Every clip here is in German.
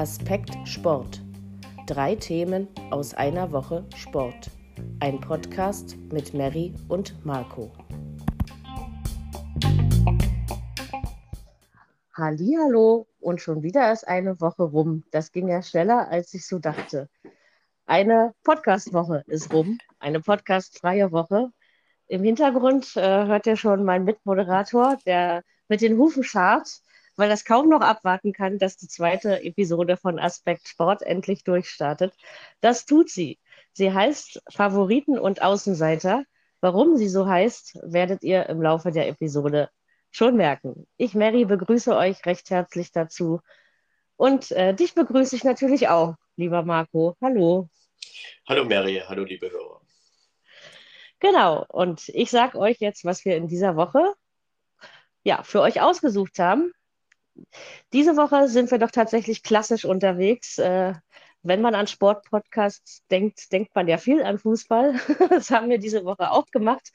Aspekt Sport. Drei Themen aus einer Woche Sport. Ein Podcast mit Mary und Marco. Hallo und schon wieder ist eine Woche rum. Das ging ja schneller, als ich so dachte. Eine Podcast-Woche ist rum, eine podcast-freie Woche. Im Hintergrund äh, hört ihr schon mein Mitmoderator, der mit den Hufen scharrt weil das kaum noch abwarten kann, dass die zweite Episode von Aspekt Sport endlich durchstartet. Das tut sie. Sie heißt Favoriten und Außenseiter. Warum sie so heißt, werdet ihr im Laufe der Episode schon merken. Ich, Mary, begrüße euch recht herzlich dazu. Und äh, dich begrüße ich natürlich auch, lieber Marco. Hallo. Hallo Mary, hallo liebe Hörer. Genau, und ich sage euch jetzt, was wir in dieser Woche ja, für euch ausgesucht haben. Diese Woche sind wir doch tatsächlich klassisch unterwegs. Äh, wenn man an Sportpodcasts denkt, denkt man ja viel an Fußball. Das haben wir diese Woche auch gemacht.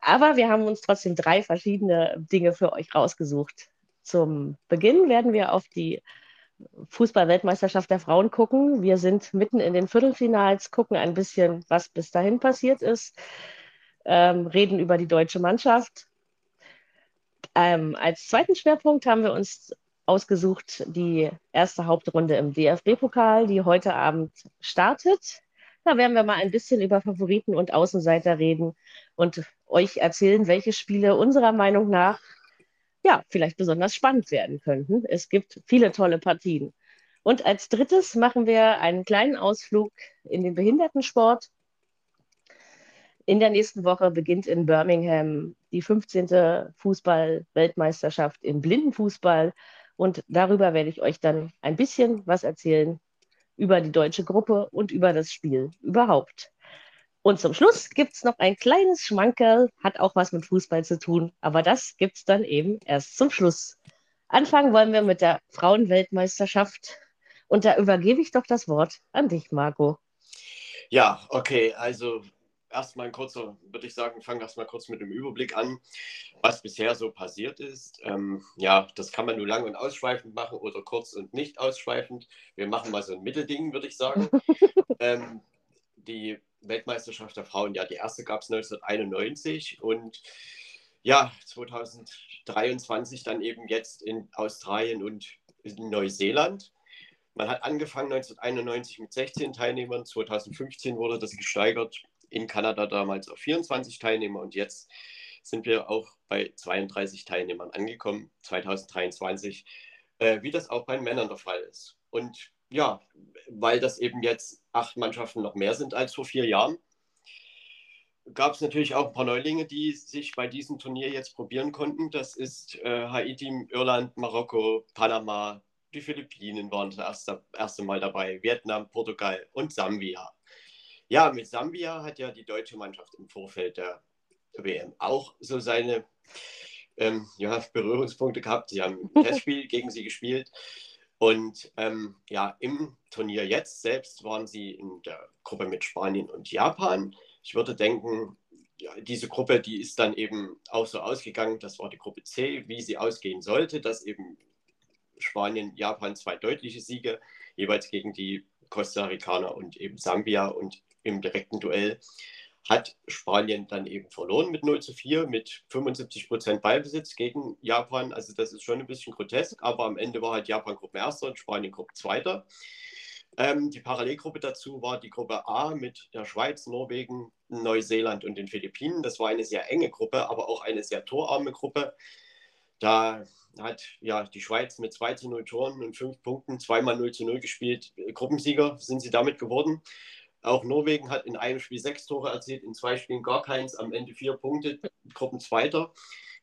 Aber wir haben uns trotzdem drei verschiedene Dinge für euch rausgesucht. Zum Beginn werden wir auf die Fußball-Weltmeisterschaft der Frauen gucken. Wir sind mitten in den Viertelfinals, gucken ein bisschen, was bis dahin passiert ist, ähm, reden über die deutsche Mannschaft ähm, als zweiten Schwerpunkt haben wir uns ausgesucht die erste Hauptrunde im DFB-Pokal, die heute Abend startet. Da werden wir mal ein bisschen über Favoriten und Außenseiter reden und euch erzählen, welche Spiele unserer Meinung nach ja vielleicht besonders spannend werden könnten. Es gibt viele tolle Partien. Und als drittes machen wir einen kleinen Ausflug in den Behindertensport in der nächsten Woche beginnt in Birmingham die 15. Fußball-Weltmeisterschaft im Blindenfußball. Und darüber werde ich euch dann ein bisschen was erzählen über die deutsche Gruppe und über das Spiel überhaupt. Und zum Schluss gibt es noch ein kleines Schmankerl, hat auch was mit Fußball zu tun, aber das gibt es dann eben erst zum Schluss. Anfangen wollen wir mit der Frauenweltmeisterschaft. Und da übergebe ich doch das Wort an dich, Marco. Ja, okay, also erstmal ein kurzer, würde ich sagen, fangen erstmal kurz mit dem Überblick an, was bisher so passiert ist. Ähm, ja, das kann man nur lang und ausschweifend machen oder kurz und nicht ausschweifend. Wir machen mal so ein Mittelding, würde ich sagen. ähm, die Weltmeisterschaft der Frauen, ja, die erste gab es 1991 und ja, 2023 dann eben jetzt in Australien und in Neuseeland. Man hat angefangen 1991 mit 16 Teilnehmern, 2015 wurde das gesteigert in Kanada damals auf 24 Teilnehmer und jetzt sind wir auch bei 32 Teilnehmern angekommen, 2023, äh, wie das auch bei den Männern der Fall ist. Und ja, weil das eben jetzt acht Mannschaften noch mehr sind als vor vier Jahren, gab es natürlich auch ein paar Neulinge, die sich bei diesem Turnier jetzt probieren konnten. Das ist äh, Haiti, Irland, Marokko, Panama, die Philippinen waren das erste, erste Mal dabei, Vietnam, Portugal und Sambia. Ja, mit Sambia hat ja die deutsche Mannschaft im Vorfeld der WM auch so seine ähm, ja, Berührungspunkte gehabt. Sie haben ein Testspiel gegen sie gespielt. Und ähm, ja, im Turnier jetzt selbst waren sie in der Gruppe mit Spanien und Japan. Ich würde denken, ja, diese Gruppe, die ist dann eben auch so ausgegangen. Das war die Gruppe C, wie sie ausgehen sollte, dass eben Spanien, Japan zwei deutliche Siege jeweils gegen die Costa Ricaner und eben Sambia und im direkten Duell hat Spanien dann eben verloren mit 0 zu 4, mit 75 Prozent Ballbesitz gegen Japan. Also das ist schon ein bisschen grotesk, aber am Ende war halt Japan Gruppenerster und Spanien Gruppenzweiter. Ähm, die Parallelgruppe dazu war die Gruppe A mit der Schweiz, Norwegen, Neuseeland und den Philippinen. Das war eine sehr enge Gruppe, aber auch eine sehr torarme Gruppe. Da hat ja die Schweiz mit 2 zu 0 Toren und 5 Punkten zweimal 0 zu 0 gespielt. Gruppensieger sind sie damit geworden. Auch Norwegen hat in einem Spiel sechs Tore erzielt, in zwei Spielen gar keins, am Ende vier Punkte, Gruppenzweiter.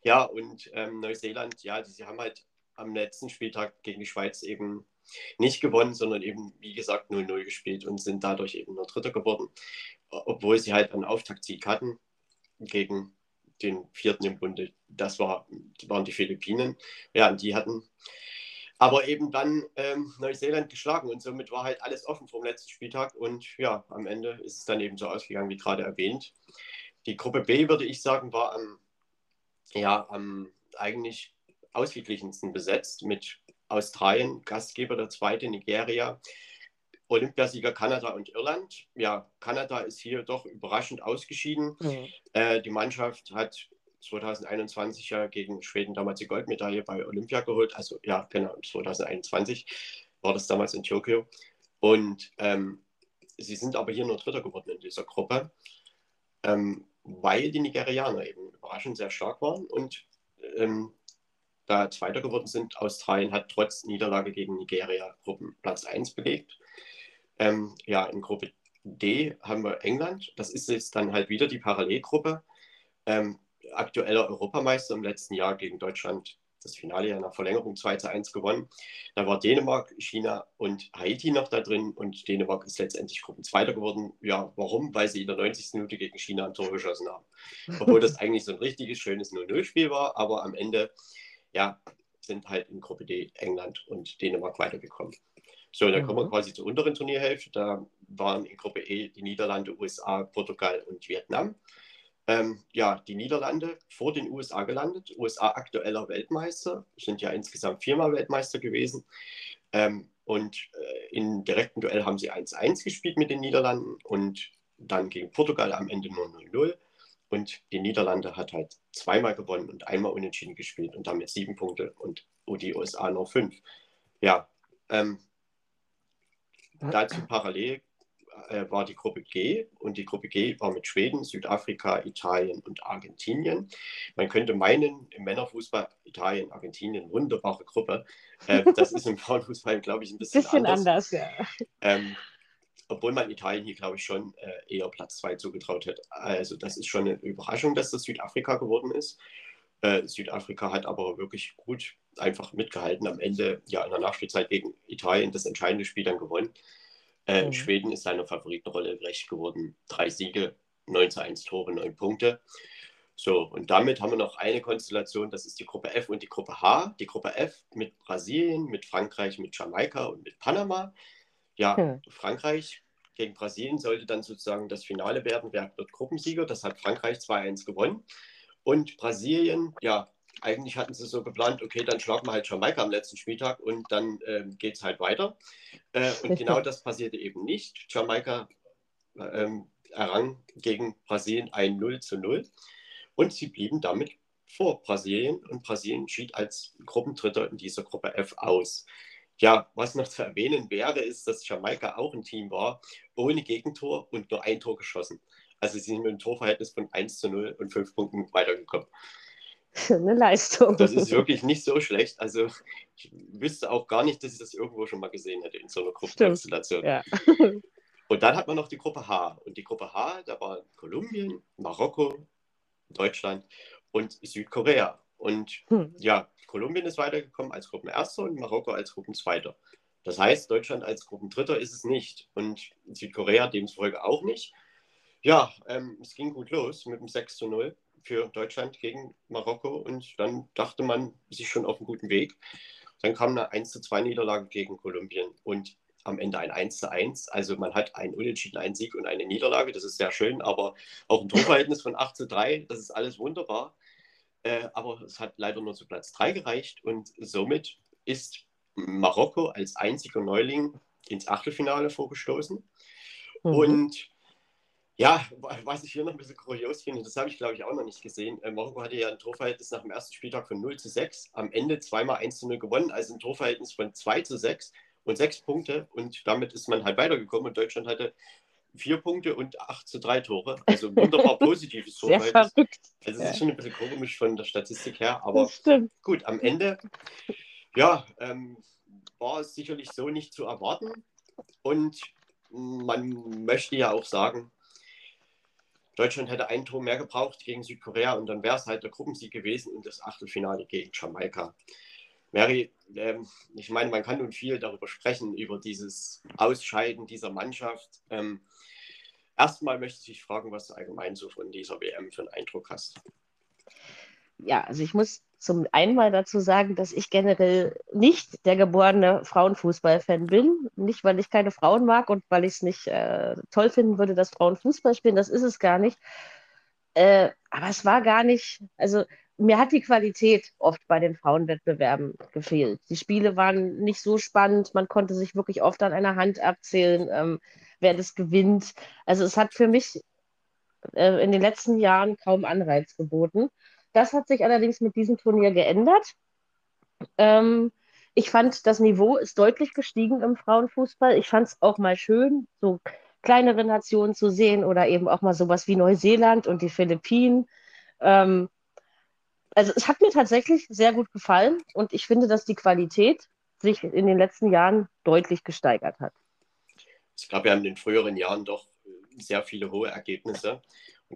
Ja, und ähm, Neuseeland, ja, die, sie haben halt am letzten Spieltag gegen die Schweiz eben nicht gewonnen, sondern eben, wie gesagt, 0-0 gespielt und sind dadurch eben nur Dritter geworden, obwohl sie halt einen Auftaktsieg hatten gegen den vierten im Bunde. Das war, waren die Philippinen. Ja, und die hatten aber eben dann ähm, Neuseeland geschlagen und somit war halt alles offen vom letzten Spieltag und ja, am Ende ist es dann eben so ausgegangen, wie gerade erwähnt. Die Gruppe B, würde ich sagen, war am, ja, am eigentlich ausgeglichensten besetzt mit Australien, Gastgeber der zweite, Nigeria, Olympiasieger Kanada und Irland. Ja, Kanada ist hier doch überraschend ausgeschieden. Mhm. Äh, die Mannschaft hat 2021 ja gegen Schweden damals die Goldmedaille bei Olympia geholt. Also ja, genau, 2021 war das damals in Tokio. Und ähm, sie sind aber hier nur Dritter geworden in dieser Gruppe, ähm, weil die Nigerianer eben überraschend sehr stark waren und ähm, da Zweiter geworden sind. Australien hat trotz Niederlage gegen Nigeria Gruppenplatz 1 belegt. Ähm, ja, in Gruppe D haben wir England. Das ist jetzt dann halt wieder die Parallelgruppe. Ähm, aktueller Europameister im letzten Jahr gegen Deutschland das Finale ja nach Verlängerung 2 zu 1 gewonnen. Da war Dänemark, China und Haiti noch da drin und Dänemark ist letztendlich Gruppenzweiter geworden. Ja, warum? Weil sie in der 90. Minute gegen China ein Tor geschossen haben. Obwohl das eigentlich so ein richtiges, schönes 0-0-Spiel war, aber am Ende, ja, sind halt in Gruppe D England und Dänemark weitergekommen. So, dann kommen wir mhm. quasi zur unteren Turnierhälfte. Da waren in Gruppe E die Niederlande, USA, Portugal und Vietnam. Ähm, ja, die Niederlande vor den USA gelandet. USA aktueller Weltmeister, sind ja insgesamt viermal Weltmeister gewesen. Ähm, und äh, im direkten Duell haben sie 1-1 gespielt mit den Niederlanden und dann gegen Portugal am Ende nur 0-0. Und die Niederlande hat halt zweimal gewonnen und einmal unentschieden gespielt und damit sieben Punkte und die USA nur fünf. Ja, ähm, Dazu parallel äh, war die Gruppe G und die Gruppe G war mit Schweden, Südafrika, Italien und Argentinien. Man könnte meinen, im Männerfußball Italien, Argentinien, wunderbare Gruppe. Äh, das ist im Frauenfußball, glaube ich, ein bisschen, bisschen anders. anders ja. Ähm, obwohl man Italien hier, glaube ich, schon äh, eher Platz 2 zugetraut hätte. Also das ist schon eine Überraschung, dass das Südafrika geworden ist. Äh, Südafrika hat aber wirklich gut einfach mitgehalten. Am Ende, ja, in der Nachspielzeit gegen Italien das entscheidende Spiel dann gewonnen. Äh, mhm. Schweden ist seiner Favoritenrolle gerecht geworden. Drei Siege, 9 zu 1 Tore, 9 Punkte. So, und damit haben wir noch eine Konstellation, das ist die Gruppe F und die Gruppe H. Die Gruppe F mit Brasilien, mit Frankreich, mit Jamaika und mit Panama. Ja, mhm. Frankreich gegen Brasilien sollte dann sozusagen das Finale werden. Wer wird Gruppensieger? Das hat Frankreich 2-1 gewonnen. Und Brasilien, ja, eigentlich hatten sie so geplant, okay, dann schlagen wir halt Jamaika am letzten Spieltag und dann ähm, geht es halt weiter. Äh, und genau das passierte eben nicht. Jamaika ähm, errang gegen Brasilien ein 0 zu 0 und sie blieben damit vor Brasilien und Brasilien schied als Gruppendritter in dieser Gruppe F aus. Ja, was noch zu erwähnen wäre, ist, dass Jamaika auch ein Team war, ohne Gegentor und nur ein Tor geschossen. Also sie sind mit einem Torverhältnis von 1 zu 0 und 5 Punkten weitergekommen. Eine Leistung. Das ist wirklich nicht so schlecht. Also ich wüsste auch gar nicht, dass ich das irgendwo schon mal gesehen hätte in so einer Gruppenkonstellation. Ja. Und dann hat man noch die Gruppe H. Und die Gruppe H, da war Kolumbien, Marokko, Deutschland und Südkorea. Und hm. ja, Kolumbien ist weitergekommen als Gruppenerster und Marokko als Gruppenzweiter. Das heißt, Deutschland als Gruppendritter ist es nicht und Südkorea demzufolge auch nicht. Ja, ähm, es ging gut los mit dem 6 zu 0 für Deutschland gegen Marokko und dann dachte man sich schon auf einem guten Weg. Dann kam eine 1 zu 2 Niederlage gegen Kolumbien und am Ende ein 1 zu 1. Also man hat einen Unentschieden, einen Sieg und eine Niederlage. Das ist sehr schön, aber auch ein Torverhältnis von 8 zu 3, das ist alles wunderbar. Äh, aber es hat leider nur zu Platz 3 gereicht und somit ist Marokko als einziger Neuling ins Achtelfinale vorgestoßen. Mhm. Und ja, was ich hier noch ein bisschen kurios finde, das habe ich glaube ich auch noch nicht gesehen. Äh, Marokko hatte ja ein Torverhältnis nach dem ersten Spieltag von 0 zu 6, am Ende zweimal 1 zu 0 gewonnen, also ein Torverhältnis von 2 zu 6 und 6 Punkte und damit ist man halt weitergekommen und Deutschland hatte 4 Punkte und 8 zu 3 Tore. Also wunderbar positives Torverhältnis. Verrückt. Also es ist schon ein bisschen komisch von der Statistik her, aber gut, am Ende, ja, ähm, war es sicherlich so nicht zu erwarten und man möchte ja auch sagen, Deutschland hätte ein Tor mehr gebraucht gegen Südkorea und dann wäre es halt der Gruppensieg gewesen und das Achtelfinale gegen Jamaika. Mary, ähm, ich meine, man kann nun viel darüber sprechen, über dieses Ausscheiden dieser Mannschaft. Ähm, erstmal möchte ich dich fragen, was du allgemein so von dieser WM für einen Eindruck hast. Ja, also ich muss zum einen dazu sagen, dass ich generell nicht der geborene Frauenfußballfan bin. Nicht, weil ich keine Frauen mag und weil ich es nicht äh, toll finden würde, dass Frauen Fußball spielen. Das ist es gar nicht. Äh, aber es war gar nicht, also mir hat die Qualität oft bei den Frauenwettbewerben gefehlt. Die Spiele waren nicht so spannend, man konnte sich wirklich oft an einer Hand abzählen, ähm, wer das gewinnt. Also es hat für mich äh, in den letzten Jahren kaum Anreiz geboten. Das hat sich allerdings mit diesem Turnier geändert. Ähm, ich fand, das Niveau ist deutlich gestiegen im Frauenfußball. Ich fand es auch mal schön, so kleinere Nationen zu sehen oder eben auch mal sowas wie Neuseeland und die Philippinen. Ähm, also es hat mir tatsächlich sehr gut gefallen und ich finde, dass die Qualität sich in den letzten Jahren deutlich gesteigert hat. Es gab ja in den früheren Jahren doch sehr viele hohe Ergebnisse.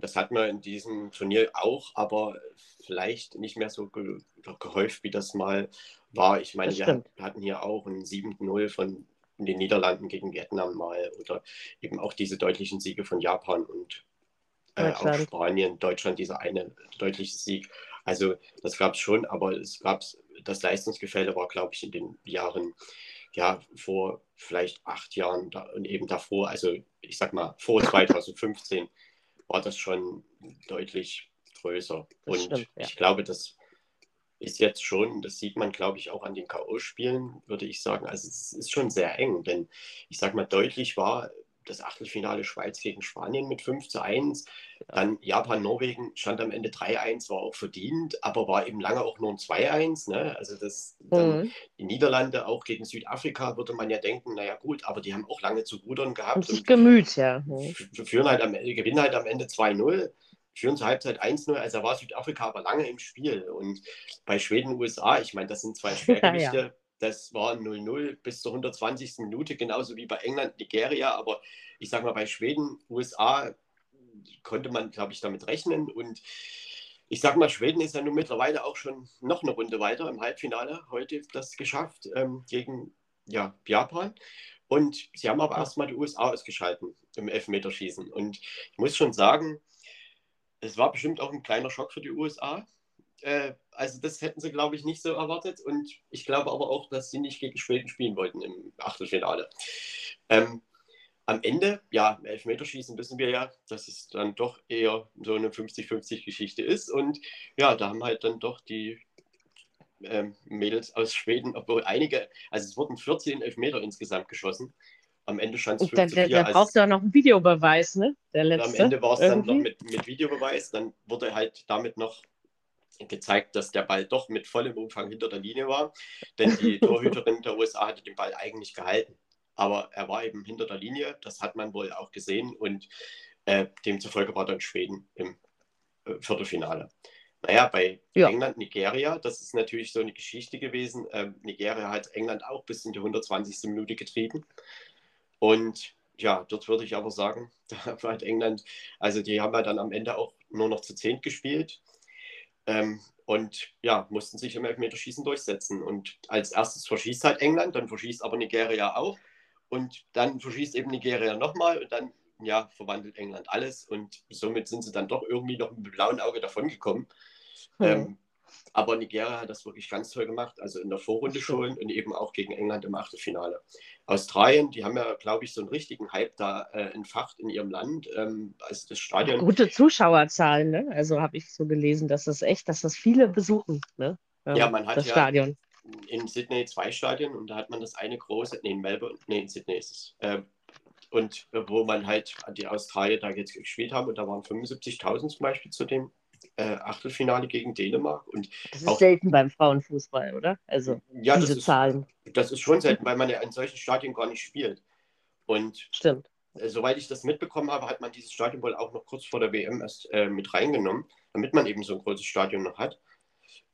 Das hat man in diesem Turnier auch, aber vielleicht nicht mehr so ge gehäuft, wie das mal war. Ich meine, wir hatten hier auch ein 7-0 von den Niederlanden gegen Vietnam mal oder eben auch diese deutlichen Siege von Japan und äh, auch Spanien, Deutschland, dieser eine deutliche Sieg. Also das gab es schon, aber es gab das Leistungsgefälle war, glaube ich, in den Jahren ja vor vielleicht acht Jahren da, und eben davor, also ich sag mal vor 2015 war das schon deutlich größer. Das und stimmt, ja. ich glaube, das ist jetzt schon, das sieht man, glaube ich, auch an den K.O.-Spielen, würde ich sagen. Also es ist schon sehr eng, denn ich sag mal, deutlich war das Achtelfinale Schweiz gegen Spanien mit 5 zu 1. Dann Japan-Norwegen stand am Ende 3-1, war auch verdient, aber war eben lange auch nur ein 2-1. Ne? Also das, mhm. die Niederlande auch gegen Südafrika würde man ja denken, naja gut, aber die haben auch lange zu rudern gehabt. Und sich gemüht, ja. Mhm. Führen halt am, gewinnen halt am Ende 2-0 führen zur Halbzeit 1-0, also war Südafrika aber lange im Spiel. Und bei Schweden, USA, ich meine, das sind zwei Schwergewichte, ja, ja. Das war 0-0 bis zur 120. Minute, genauso wie bei England, Nigeria. Aber ich sage mal, bei Schweden, USA konnte man, glaube ich, damit rechnen. Und ich sage mal, Schweden ist ja nun mittlerweile auch schon noch eine Runde weiter im Halbfinale. Heute das geschafft ähm, gegen ja, Japan. Und sie haben aber erstmal die USA ausgeschalten im Elfmeterschießen. Und ich muss schon sagen, es war bestimmt auch ein kleiner Schock für die USA. Äh, also das hätten sie, glaube ich, nicht so erwartet. Und ich glaube aber auch, dass sie nicht gegen Schweden spielen wollten im Achtelfinale. Ähm, am Ende, ja, Elfmeterschießen wissen wir ja, dass es dann doch eher so eine 50-50-Geschichte ist. Und ja, da haben halt dann doch die ähm, Mädels aus Schweden, obwohl einige, also es wurden 14 Elfmeter insgesamt geschossen. Am Ende stand es 5 zu 4. Der, der braucht ja noch einen Videobeweis, ne? Der letzte. Am Ende war es dann noch mit, mit Videobeweis. Dann wurde halt damit noch gezeigt, dass der Ball doch mit vollem Umfang hinter der Linie war. Denn die Torhüterin der USA hatte den Ball eigentlich gehalten. Aber er war eben hinter der Linie, das hat man wohl auch gesehen. Und äh, demzufolge war dann Schweden im äh, Viertelfinale. Naja, bei ja. England, Nigeria, das ist natürlich so eine Geschichte gewesen. Ähm, Nigeria hat England auch bis in die 120. Minute getrieben. Und ja, dort würde ich aber sagen, da hat England, also die haben ja dann am Ende auch nur noch zu zehn gespielt. Ähm, und ja, mussten sich im Elfmeterschießen durchsetzen. Und als erstes verschießt halt England, dann verschießt aber Nigeria auch. Und dann verschießt eben Nigeria nochmal und dann ja, verwandelt England alles. Und somit sind sie dann doch irgendwie noch mit blauen Auge davongekommen. Mhm. Ähm, aber Nigeria hat das wirklich ganz toll gemacht, also in der Vorrunde schon und eben auch gegen England im Achtelfinale. Australien, die haben ja, glaube ich, so einen richtigen Hype da äh, entfacht in ihrem Land. Ähm, also das Stadion. Gute Zuschauerzahlen, ne? Also habe ich so gelesen, dass das echt, dass das viele besuchen, ne? Ähm, ja, man hat das ja Stadion. in Sydney zwei Stadien und da hat man das eine große, nee, in Melbourne, nee, in Sydney ist es. Äh, und wo man halt die Australier da jetzt gespielt haben und da waren 75.000 zum Beispiel zu dem äh, Achtelfinale gegen Dänemark. Und das ist auch, selten beim Frauenfußball, oder? Also ja, diese das Zahlen. Ist, das ist schon selten, weil man ja in solchen Stadien gar nicht spielt. Und Stimmt. Äh, soweit ich das mitbekommen habe, hat man dieses Stadion wohl auch noch kurz vor der WM erst äh, mit reingenommen, damit man eben so ein großes Stadion noch hat.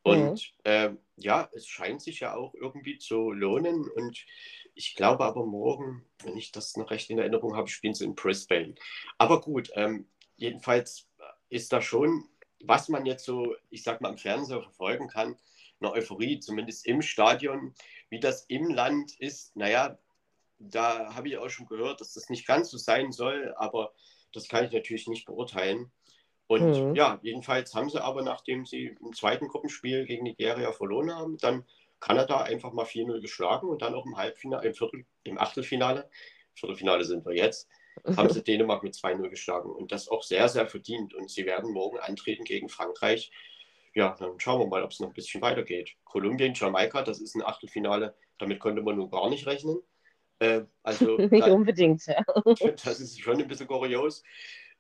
Und mhm. äh, ja, es scheint sich ja auch irgendwie zu lohnen. Und ich glaube aber morgen, wenn ich das noch recht in Erinnerung habe, spielen sie in Brisbane. Aber gut, ähm, jedenfalls ist da schon was man jetzt so, ich sag mal, im Fernsehen verfolgen kann, eine Euphorie, zumindest im Stadion. Wie das im Land ist, naja, da habe ich auch schon gehört, dass das nicht ganz so sein soll, aber das kann ich natürlich nicht beurteilen. Und mhm. ja, jedenfalls haben sie aber, nachdem sie im zweiten Gruppenspiel gegen Nigeria verloren haben, dann Kanada einfach mal 4-0 geschlagen und dann auch im Halbfinale, im, Viertel, im Achtelfinale, Viertelfinale sind wir jetzt, haben sie Dänemark mit 2-0 geschlagen und das auch sehr, sehr verdient. Und sie werden morgen antreten gegen Frankreich. ja, dann schauen wir mal, ob es noch ein bisschen weitergeht. Kolumbien, Jamaika, das ist ein Achtelfinale, damit konnte man nun gar nicht rechnen. Äh, also, nicht unbedingt, ja. Das ist schon ein bisschen kurios.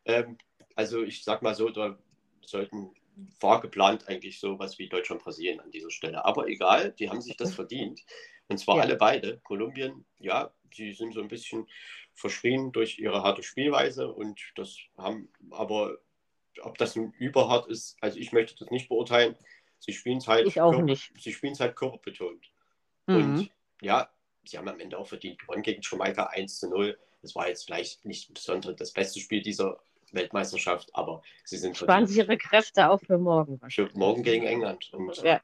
Ähm, also ich sag mal so, da sollten war geplant eigentlich sowas wie Deutschland Brasilien an dieser Stelle. Aber egal, die haben sich das verdient. Und zwar ja. alle beide. Kolumbien, ja, sie sind so ein bisschen verschrien durch ihre harte Spielweise und das haben aber, ob das nun überhart ist, also ich möchte das nicht beurteilen. Sie spielen es halt, nicht. Sie spielen es halt körperbetont. Mhm. Und ja, sie haben am Ende auch verdient gewonnen gegen Jamaika 1 zu 0. Das war jetzt vielleicht nicht besonders das beste Spiel dieser Weltmeisterschaft, aber sie sind Sparen Sie Ihre Kräfte auch für morgen. Für morgen gegen England. Und ja.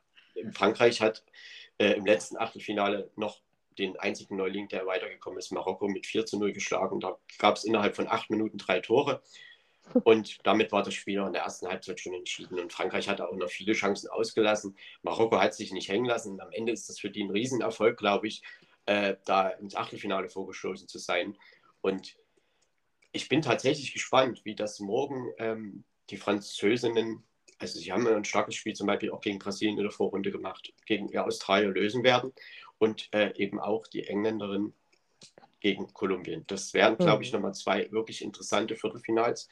Frankreich hat äh, im letzten Achtelfinale noch den einzigen Neuling, der weitergekommen ist, Marokko mit 4 zu 0 geschlagen. Da gab es innerhalb von acht Minuten drei Tore. Und damit war das Spiel in der ersten Halbzeit schon entschieden. Und Frankreich hatte auch noch viele Chancen ausgelassen. Marokko hat sich nicht hängen lassen. Und am Ende ist das für die ein Riesenerfolg, glaube ich, äh, da ins Achtelfinale vorgestoßen zu sein. Und ich bin tatsächlich gespannt, wie das morgen ähm, die Französinnen, also sie haben ein starkes Spiel zum Beispiel auch gegen Brasilien in der Vorrunde gemacht, gegen Australien lösen werden und äh, eben auch die Engländerin gegen Kolumbien. Das wären, glaube mhm. ich, nochmal zwei wirklich interessante Viertelfinals.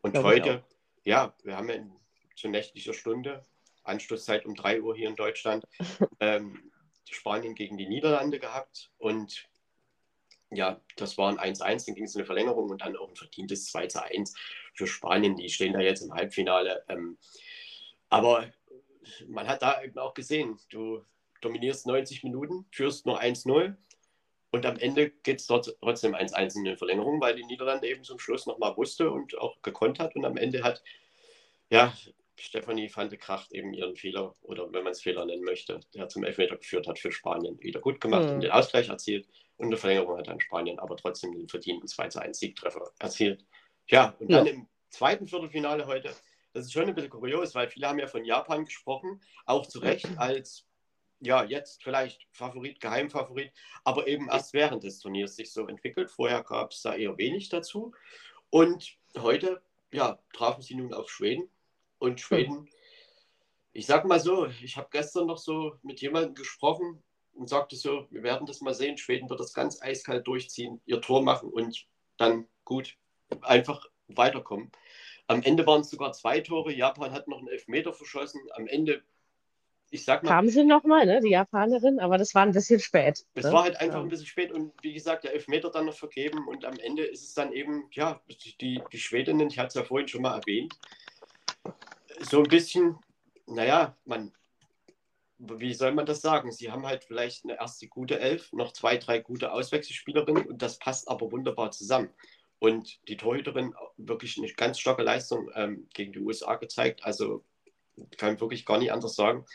Und glaube heute, ja, wir haben ja in, zu nächtlicher Stunde, Anschlusszeit um 3 Uhr hier in Deutschland, ähm, Spanien gegen die Niederlande gehabt. Und ja, das war ein 1-1, dann ging es in eine Verlängerung und dann auch ein verdientes 2-1 für Spanien. Die stehen da jetzt im Halbfinale. Ähm, aber man hat da eben auch gesehen, du dominierst 90 Minuten, führst nur 1-0 und am Ende geht es trotzdem 1-1 in die Verlängerung, weil die Niederlande eben zum Schluss nochmal wusste und auch gekonnt hat und am Ende hat, ja, Stefanie van de Kracht eben ihren Fehler, oder wenn man es Fehler nennen möchte, der zum Elfmeter geführt hat für Spanien, wieder gut gemacht mhm. und den Ausgleich erzielt. Und in der Verlängerung hat dann Spanien aber trotzdem den verdienten 2-1 Siegtreffer erzielt. Ja, und dann ja. im zweiten Viertelfinale heute, das ist schon ein bisschen kurios, weil viele haben ja von Japan gesprochen, auch zu Recht als, ja, jetzt vielleicht Favorit, Geheimfavorit, aber eben erst während des Turniers sich so entwickelt. Vorher gab es da eher wenig dazu. Und heute, ja, trafen sie nun auf Schweden und Schweden, ich sag mal so, ich habe gestern noch so mit jemandem gesprochen und sagte so, wir werden das mal sehen, Schweden wird das ganz eiskalt durchziehen, ihr Tor machen und dann gut einfach weiterkommen. Am Ende waren es sogar zwei Tore. Japan hat noch einen Elfmeter verschossen. Am Ende, ich sag mal. Kamen sie nochmal, ne, die Japanerin, aber das war ein bisschen spät. Es ne? war halt einfach ja. ein bisschen spät und wie gesagt, der Elfmeter dann noch vergeben und am Ende ist es dann eben, ja, die, die Schwedinnen, ich hatte es ja vorhin schon mal erwähnt, so ein bisschen, naja, man, wie soll man das sagen? Sie haben halt vielleicht eine erste gute Elf, noch zwei, drei gute Auswechselspielerinnen und das passt aber wunderbar zusammen. Und die Torhüterin wirklich eine ganz starke Leistung ähm, gegen die USA gezeigt. Also kann ich wirklich gar nicht anders sagen.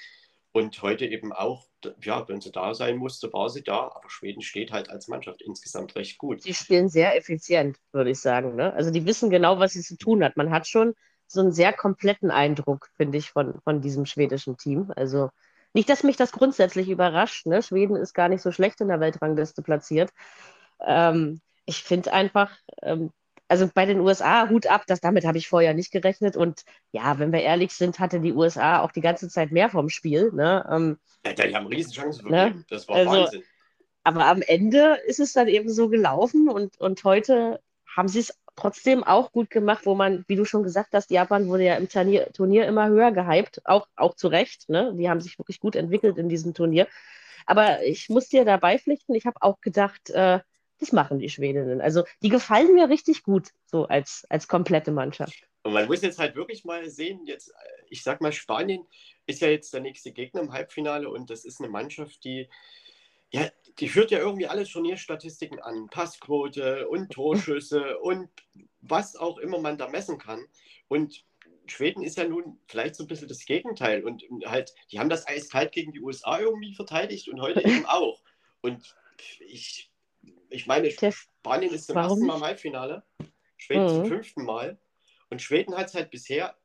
Und heute eben auch, ja, wenn sie da sein musste, war sie da. Aber Schweden steht halt als Mannschaft insgesamt recht gut. Sie spielen sehr effizient, würde ich sagen. Ne? Also die wissen genau, was sie zu tun hat. Man hat schon so einen sehr kompletten Eindruck, finde ich, von, von diesem schwedischen Team. Also nicht, dass mich das grundsätzlich überrascht. Ne? Schweden ist gar nicht so schlecht in der Weltrangliste platziert. Ähm, ich finde einfach, ähm, also bei den USA Hut ab, das, damit habe ich vorher nicht gerechnet. Und ja, wenn wir ehrlich sind, hatte die USA auch die ganze Zeit mehr vom Spiel. Ne? Ähm, ja, die haben Riesenchancen ne? Das war also, Wahnsinn. Aber am Ende ist es dann eben so gelaufen und, und heute haben sie es trotzdem auch gut gemacht, wo man, wie du schon gesagt hast, Japan wurde ja im Turnier, Turnier immer höher gehypt, auch, auch zu Recht. Ne? Die haben sich wirklich gut entwickelt in diesem Turnier. Aber ich muss dir dabei pflichten, ich habe auch gedacht, äh, das machen die Schwedinnen. Also die gefallen mir richtig gut, so als, als komplette Mannschaft. Und man muss jetzt halt wirklich mal sehen, jetzt, ich sag mal, Spanien ist ja jetzt der nächste Gegner im Halbfinale und das ist eine Mannschaft, die, ja, die führt ja irgendwie alle Turnierstatistiken an. Passquote und Torschüsse und was auch immer man da messen kann. Und Schweden ist ja nun vielleicht so ein bisschen das Gegenteil. Und halt, die haben das eiskalt gegen die USA irgendwie verteidigt und heute eben auch. Und ich, ich meine, Spanien ist zum ersten Mal im Halbfinale, Schweden mhm. zum fünften Mal. Und Schweden hat es halt bisher,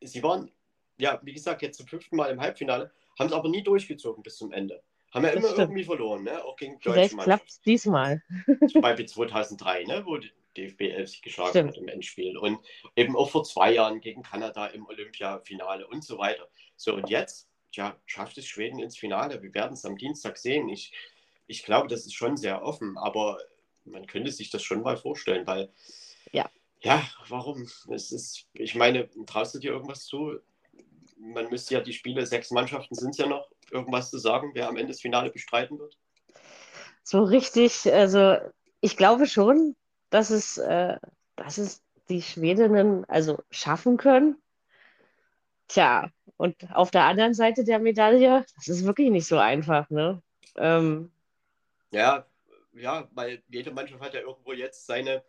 sie waren, ja, wie gesagt, jetzt zum fünften Mal im Halbfinale, haben es aber nie durchgezogen bis zum Ende. Haben ja immer stimmt. irgendwie verloren, ne? auch gegen deutsche Vielleicht klappt es diesmal. Zum Beispiel 2003, ne? wo die DFB 11 sich geschlagen stimmt. hat im Endspiel. Und eben auch vor zwei Jahren gegen Kanada im Olympiafinale und so weiter. So, und jetzt, ja, schafft es Schweden ins Finale. Wir werden es am Dienstag sehen. Ich, ich glaube, das ist schon sehr offen, aber man könnte sich das schon mal vorstellen, weil, ja, ja warum? Es ist, ich meine, traust du dir irgendwas zu? Man müsste ja die Spiele, sechs Mannschaften sind es ja noch, irgendwas zu sagen, wer am Ende das Finale bestreiten wird? So richtig, also ich glaube schon, dass es, äh, dass es die Schwedinnen also schaffen können. Tja, und auf der anderen Seite der Medaille, das ist wirklich nicht so einfach, ne? Ähm, ja, ja, weil jede Mannschaft hat ja irgendwo jetzt seine,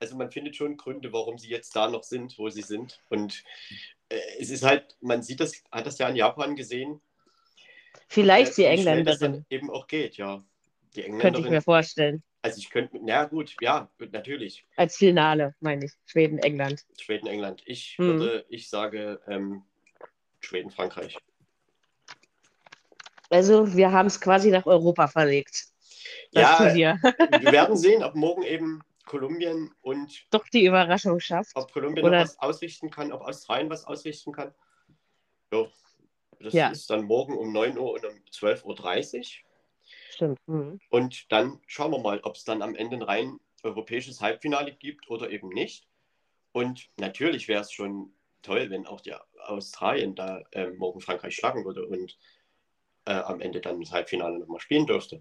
also man findet schon Gründe, warum sie jetzt da noch sind, wo sie sind. Und äh, es ist halt, man sieht das, hat das ja in Japan gesehen. Vielleicht äh, die Engländerin. Eben auch geht, ja. Die Engländerin. Könnte ich mir vorstellen. Also ich könnte, na gut, ja, natürlich. Als Finale, meine ich. Schweden, England. Schweden, England. Ich hm. würde, ich sage ähm, Schweden, Frankreich. Also wir haben es quasi nach Europa verlegt. Ja, Turnier. wir werden sehen, ob morgen eben Kolumbien und doch die Überraschung schafft. Ob Kolumbien Oder... was ausrichten kann, ob Australien was ausrichten kann. Jo, das ja. ist dann morgen um 9 Uhr und um 12.30 Uhr. Stimmt. Mhm. Und dann schauen wir mal, ob es dann am Ende ein rein europäisches Halbfinale gibt oder eben nicht. Und natürlich wäre es schon toll, wenn auch die Australien da äh, morgen Frankreich schlagen würde und äh, am Ende dann das Halbfinale nochmal spielen dürfte.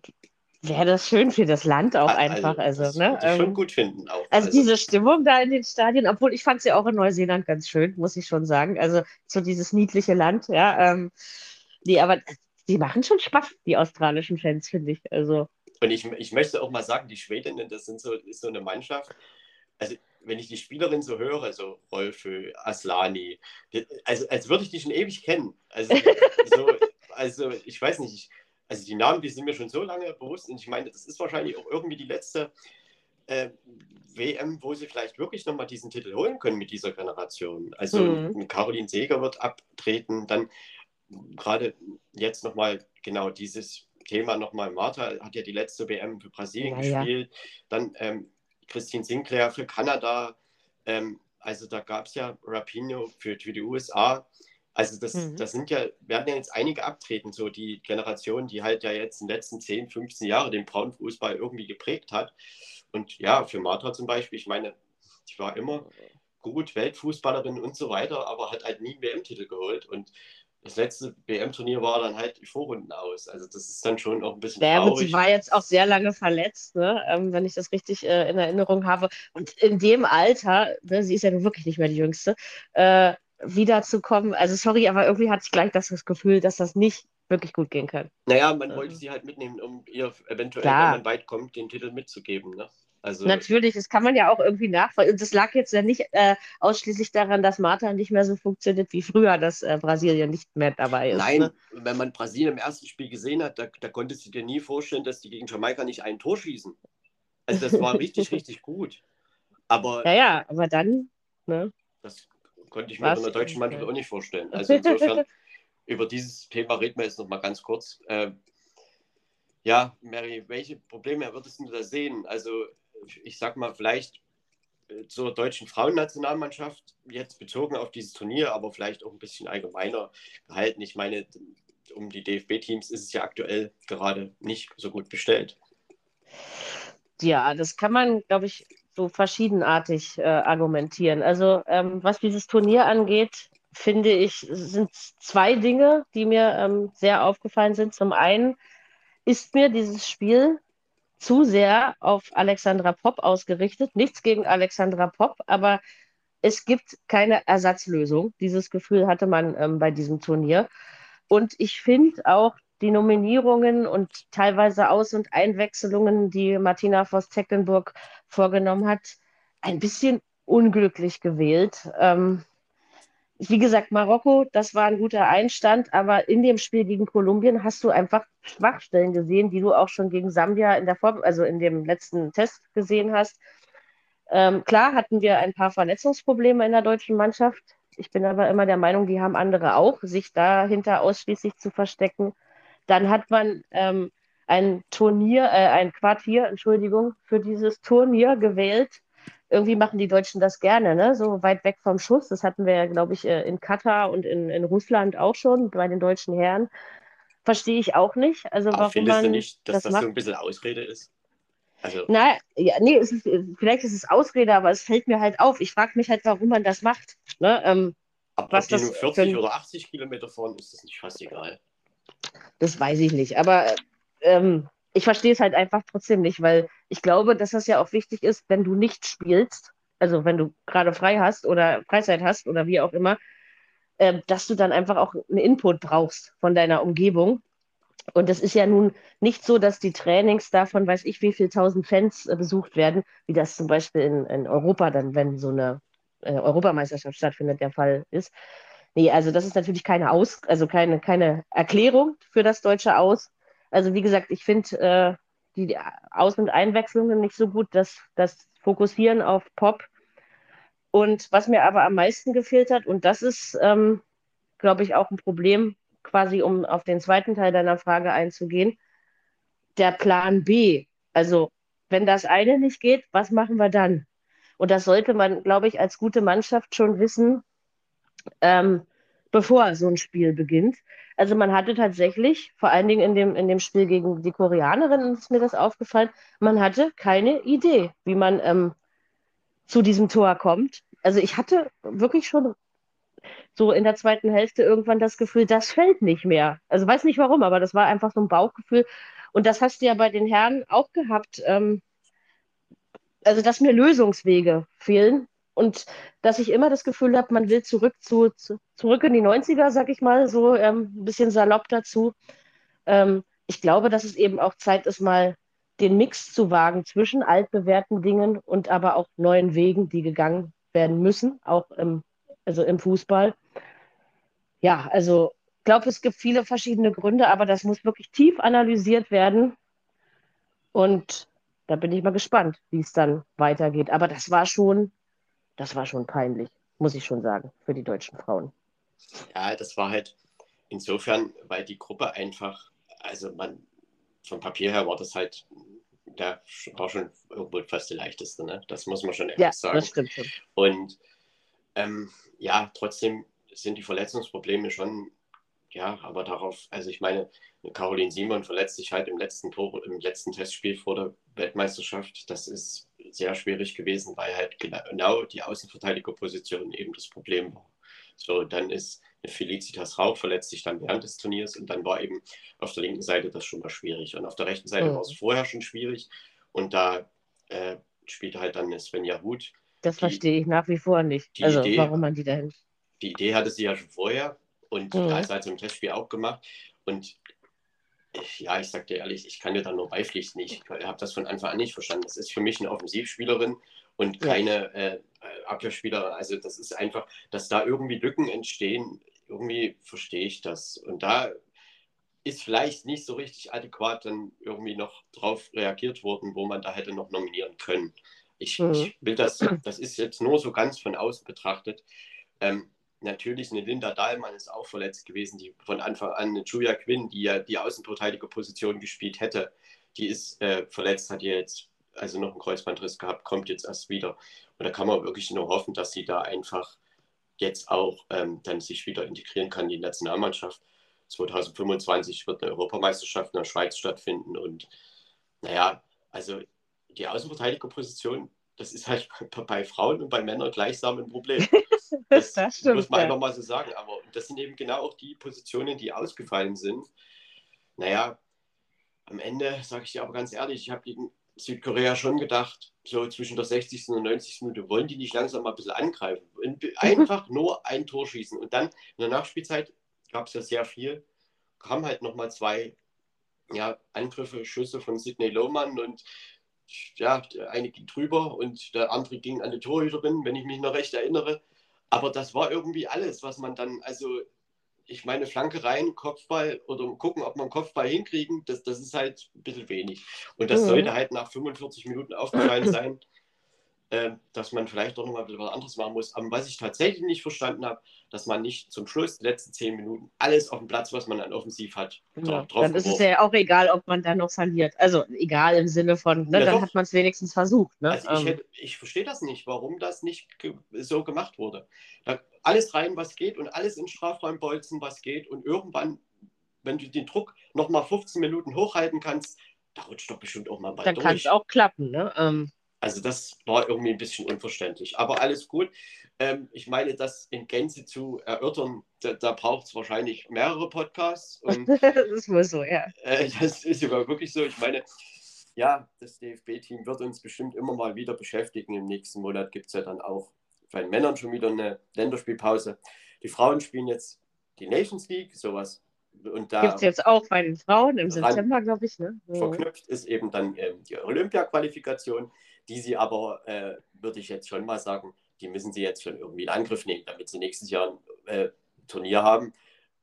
Wäre das schön für das Land auch also, einfach. Also, das ne? würde ich schon ähm, gut finden auch. Also, also, diese Stimmung da in den Stadien, obwohl ich fand sie ja auch in Neuseeland ganz schön, muss ich schon sagen. Also so dieses niedliche Land, ja. Ähm, nee, aber die machen schon Spaß, die australischen Fans, finde ich. Also. Und ich, ich möchte auch mal sagen, die Schwedinnen, das sind so, ist so eine Mannschaft. Also wenn ich die Spielerin so höre, so Rolfö, Aslani, also als würde ich die schon ewig kennen. Also, so, also ich weiß nicht, ich, also die Namen, die sind mir schon so lange bewusst und ich meine, das ist wahrscheinlich auch irgendwie die letzte äh, WM, wo sie vielleicht wirklich nochmal diesen Titel holen können mit dieser Generation. Also mhm. Caroline Seeger wird abtreten, dann gerade jetzt nochmal genau dieses Thema nochmal, Martha hat ja die letzte WM für Brasilien ja, gespielt, ja. dann ähm, Christine Sinclair für Kanada, ähm, also da gab es ja Rapino für, für die USA, also das, mhm. das sind ja, werden ja jetzt einige abtreten, so die Generation, die halt ja jetzt in den letzten 10, 15 Jahren den Frauenfußball irgendwie geprägt hat. Und ja, für Martha zum Beispiel, ich meine, die war immer gut, Weltfußballerin und so weiter, aber hat halt nie einen WM-Titel geholt. Und das letzte WM-Turnier war dann halt die Vorrunden aus. Also das ist dann schon auch ein bisschen ja, traurig. Sie war jetzt auch sehr lange verletzt, ne? ähm, wenn ich das richtig äh, in Erinnerung habe. Und in dem Alter, ne, sie ist ja nun wirklich nicht mehr die Jüngste, äh, wiederzukommen. Also sorry, aber irgendwie hatte ich gleich das Gefühl, dass das nicht wirklich gut gehen kann. Naja, man ähm. wollte sie halt mitnehmen, um ihr eventuell, Klar. wenn man weit kommt, den Titel mitzugeben. Ne? Also, Natürlich, das kann man ja auch irgendwie nachvollziehen. Das lag jetzt ja nicht äh, ausschließlich daran, dass Marta nicht mehr so funktioniert wie früher, dass äh, Brasilien nicht mehr dabei ist. Nein, ne? wenn man Brasilien im ersten Spiel gesehen hat, da, da konntest du dir nie vorstellen, dass die gegen Jamaika nicht ein Tor schießen. Also das war richtig, richtig gut. Aber, ja, ja, aber dann, ne? Das konnte ich mir Was? von der deutschen Mannschaft auch nicht vorstellen. Also insofern, über dieses Thema reden wir jetzt noch mal ganz kurz. Äh, ja, Mary, welche Probleme würdest du da sehen? Also ich sag mal, vielleicht äh, zur deutschen Frauennationalmannschaft, jetzt bezogen auf dieses Turnier, aber vielleicht auch ein bisschen allgemeiner gehalten. Ich meine, um die DFB-Teams ist es ja aktuell gerade nicht so gut bestellt. Ja, das kann man, glaube ich, so verschiedenartig äh, argumentieren. Also ähm, was dieses Turnier angeht, finde ich, sind zwei Dinge, die mir ähm, sehr aufgefallen sind. Zum einen ist mir dieses Spiel zu sehr auf Alexandra Popp ausgerichtet. Nichts gegen Alexandra Popp, aber es gibt keine Ersatzlösung. Dieses Gefühl hatte man ähm, bei diesem Turnier. Und ich finde auch, die Nominierungen und teilweise Aus- und Einwechslungen, die Martina Voss-Tecklenburg vorgenommen hat, ein bisschen unglücklich gewählt. Ähm, wie gesagt, Marokko, das war ein guter Einstand, aber in dem Spiel gegen Kolumbien hast du einfach Schwachstellen gesehen, die du auch schon gegen Sambia in der Vor also in dem letzten Test gesehen hast. Ähm, klar hatten wir ein paar Verletzungsprobleme in der deutschen Mannschaft. Ich bin aber immer der Meinung, die haben andere auch, sich dahinter ausschließlich zu verstecken. Dann hat man ähm, ein Turnier, äh, ein Quartier, Entschuldigung, für dieses Turnier gewählt, irgendwie machen die Deutschen das gerne, ne? so weit weg vom Schuss. Das hatten wir ja, glaube ich, äh, in Katar und in, in Russland auch schon bei den deutschen Herren. Verstehe ich auch nicht. Also, Aber warum findest man du nicht, dass das das, macht? so ein bisschen Ausrede ist? Also, Na, ja, nee, ist, vielleicht ist es Ausrede, aber es fällt mir halt auf. Ich frage mich halt, warum man das macht. Ne? Ähm, ob, was ob die das nur für 40 ein- oder 80 Kilometer fahren, ist das nicht fast egal. Das weiß ich nicht. Aber ähm, ich verstehe es halt einfach trotzdem nicht, weil ich glaube, dass das ja auch wichtig ist, wenn du nicht spielst, also wenn du gerade frei hast oder Freizeit hast oder wie auch immer, ähm, dass du dann einfach auch einen Input brauchst von deiner Umgebung. Und es ist ja nun nicht so, dass die Trainings davon, weiß ich, wie viel tausend Fans äh, besucht werden, wie das zum Beispiel in, in Europa dann, wenn so eine äh, Europameisterschaft stattfindet, der Fall ist. Nee, also das ist natürlich keine Aus, also keine, keine Erklärung für das deutsche Aus. Also wie gesagt, ich finde äh, die Aus- und Einwechslungen nicht so gut, das, das Fokussieren auf Pop. Und was mir aber am meisten gefehlt hat, und das ist, ähm, glaube ich, auch ein Problem, quasi um auf den zweiten Teil deiner Frage einzugehen, der Plan B. Also wenn das eine nicht geht, was machen wir dann? Und das sollte man, glaube ich, als gute Mannschaft schon wissen, ähm, bevor so ein Spiel beginnt. Also man hatte tatsächlich, vor allen Dingen in dem, in dem Spiel gegen die Koreanerinnen ist mir das aufgefallen, man hatte keine Idee, wie man ähm, zu diesem Tor kommt. Also ich hatte wirklich schon so in der zweiten Hälfte irgendwann das Gefühl, das fällt nicht mehr. Also weiß nicht warum, aber das war einfach so ein Bauchgefühl. Und das hast du ja bei den Herren auch gehabt. Ähm, also dass mir Lösungswege fehlen und dass ich immer das Gefühl habe, man will zurück zu, zu zurück in die 90er, sag ich mal, so ähm, ein bisschen salopp dazu. Ähm, ich glaube, dass es eben auch Zeit ist, mal den Mix zu wagen zwischen altbewährten Dingen und aber auch neuen Wegen, die gegangen werden müssen, auch im, also im Fußball. Ja, also ich glaube, es gibt viele verschiedene Gründe, aber das muss wirklich tief analysiert werden. Und da bin ich mal gespannt, wie es dann weitergeht. Aber das war schon, das war schon peinlich, muss ich schon sagen, für die deutschen Frauen. Ja, das war halt insofern, weil die Gruppe einfach, also man, vom Papier her war das halt, da war schon irgendwo fast die leichteste, ne? Das muss man schon ehrlich Ja, sagen. das stimmt schon. Und ähm, ja, trotzdem sind die Verletzungsprobleme schon, ja, aber darauf, also ich meine, Caroline Simon verletzt sich halt im letzten Tor, im letzten Testspiel vor der Weltmeisterschaft. Das ist sehr schwierig gewesen, weil halt genau die Außenverteidigerposition eben das Problem war. So, dann ist Felicitas Rauch verletzt sich dann während des Turniers und dann war eben auf der linken Seite das schon mal schwierig. Und auf der rechten Seite Mhm. war es vorher schon schwierig und da äh, spielt halt dann Svenja Huth Das Die- verstehe ich nach wie vor nicht. die Also, Idee- warum man die dahin. die Idee hatte sie ja schon vorher und Mhm. da ist also im Testspiel auch gemacht. Und ich, ja, ich sag dir ehrlich, ich kann dir da nur beipflichten. Ich habe das von Anfang an nicht verstanden. Das ist für mich eine Offensivspielerin und Ja. keine äh, Abwehrspielerin. Also das ist einfach, dass da irgendwie Lücken entstehen, irgendwie verstehe ich das. Und da ist vielleicht nicht so richtig adäquat dann irgendwie noch drauf reagiert worden, wo man da hätte noch nominieren können. Ich, Mhm. ich will das, das ist jetzt nur so ganz von außen betrachtet. Ähm, natürlich eine Linda Dahlmann ist auch verletzt gewesen, die von Anfang an eine Julia Quinn, die ja die Außenverteidigerposition gespielt hätte, die ist äh, verletzt, hat ja jetzt also noch einen Kreuzbandriss gehabt, kommt jetzt erst wieder. Und da kann man wirklich nur hoffen, dass sie da einfach jetzt auch ähm, dann sich wieder integrieren kann in die Nationalmannschaft. 2025 wird eine Europameisterschaft in der Schweiz stattfinden und naja, also die Außenverteidigerposition, das ist halt bei Frauen und bei Männern gleichsam ein Problem. Das, Das stimmt, muss man ja. einfach mal so sagen. Aber das sind eben genau auch die Positionen, die ausgefallen sind. Naja, am Ende sage ich dir aber ganz ehrlich, ich habe gegen Südkorea schon gedacht, so zwischen der 60. und 90. Minute wollen die nicht langsam mal ein bisschen angreifen. Und Einfach nur ein Tor schießen. Und dann in der Nachspielzeit gab es ja sehr viel, kamen halt nochmal zwei ja, Angriffe, Schüsse von Sidney Lohmann und ja, der eine ging drüber und der andere ging an die Torhüterin, wenn ich mich noch recht erinnere. Aber das war irgendwie alles, was man dann, also ich meine, Flanke rein, Kopfball oder gucken, ob man Kopfball hinkriegen, das, das ist halt ein bisschen wenig. Und das Mhm. sollte halt nach 45 Minuten aufgefallen sein. Äh, dass man vielleicht doch nochmal was anderes machen muss. Aber was ich tatsächlich nicht verstanden habe, dass man nicht zum Schluss, die letzten zehn Minuten, alles auf dem Platz, was man an Offensiv hat, ja, drauf Dann ist es ja auch egal, ob man dann noch verliert. Also egal im Sinne von, ne, ja, dann doch. hat man es wenigstens versucht. Ne? Also ich, ähm. ich verstehe das nicht, warum das nicht ge so gemacht wurde. Da, alles rein, was geht und alles in Strafraum bolzen, was geht und irgendwann, wenn du den Druck nochmal 15 Minuten hochhalten kannst, da rutscht doch bestimmt auch mal bald Dann kann es auch klappen, ne? Ähm. Also das war irgendwie ein bisschen unverständlich. Aber alles gut. Ähm, ich meine, das in Gänze zu erörtern, da, da braucht es wahrscheinlich mehrere Podcasts. Und, das ist wohl so, ja. Äh, das ist sogar wirklich so. Ich meine, ja, das DFB-Team wird uns bestimmt immer mal wieder beschäftigen. Im nächsten Monat gibt es ja dann auch bei den Männern schon wieder eine Länderspielpause. Die Frauen spielen jetzt die Nations League, sowas. Und da gibt es jetzt auch bei den Frauen im September, glaube ich. Ne? Verknüpft ist eben dann ähm, die Olympia-Qualifikation die sie aber, äh, würde ich jetzt schon mal sagen, die müssen sie jetzt schon irgendwie in Angriff nehmen, damit sie nächstes Jahr ein äh, Turnier haben,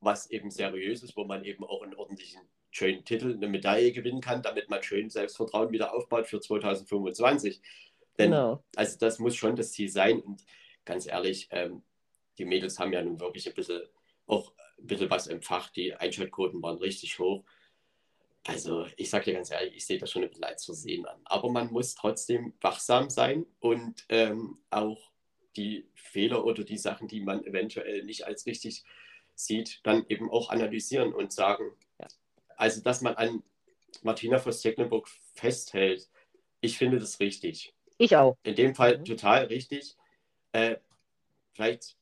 was eben seriös ist, wo man eben auch einen ordentlichen, schönen Titel, eine Medaille gewinnen kann, damit man schön Selbstvertrauen wieder aufbaut für 2025. Denn, genau. also das muss schon das Ziel sein. Und ganz ehrlich, ähm, die Mädels haben ja nun wirklich ein bisschen, auch ein bisschen was im Fach. Die Einschaltquoten waren richtig hoch. Also ich sage dir ganz ehrlich, ich sehe das schon ein bisschen als Versehen an. Aber man muss trotzdem wachsam sein und ähm, auch die Fehler oder die Sachen, die man eventuell nicht als richtig sieht, dann eben auch analysieren und sagen, also dass man an Martina Voss-Tecklenburg festhält, ich finde das richtig. Ich auch. In dem Fall mhm. total richtig. Äh, vielleicht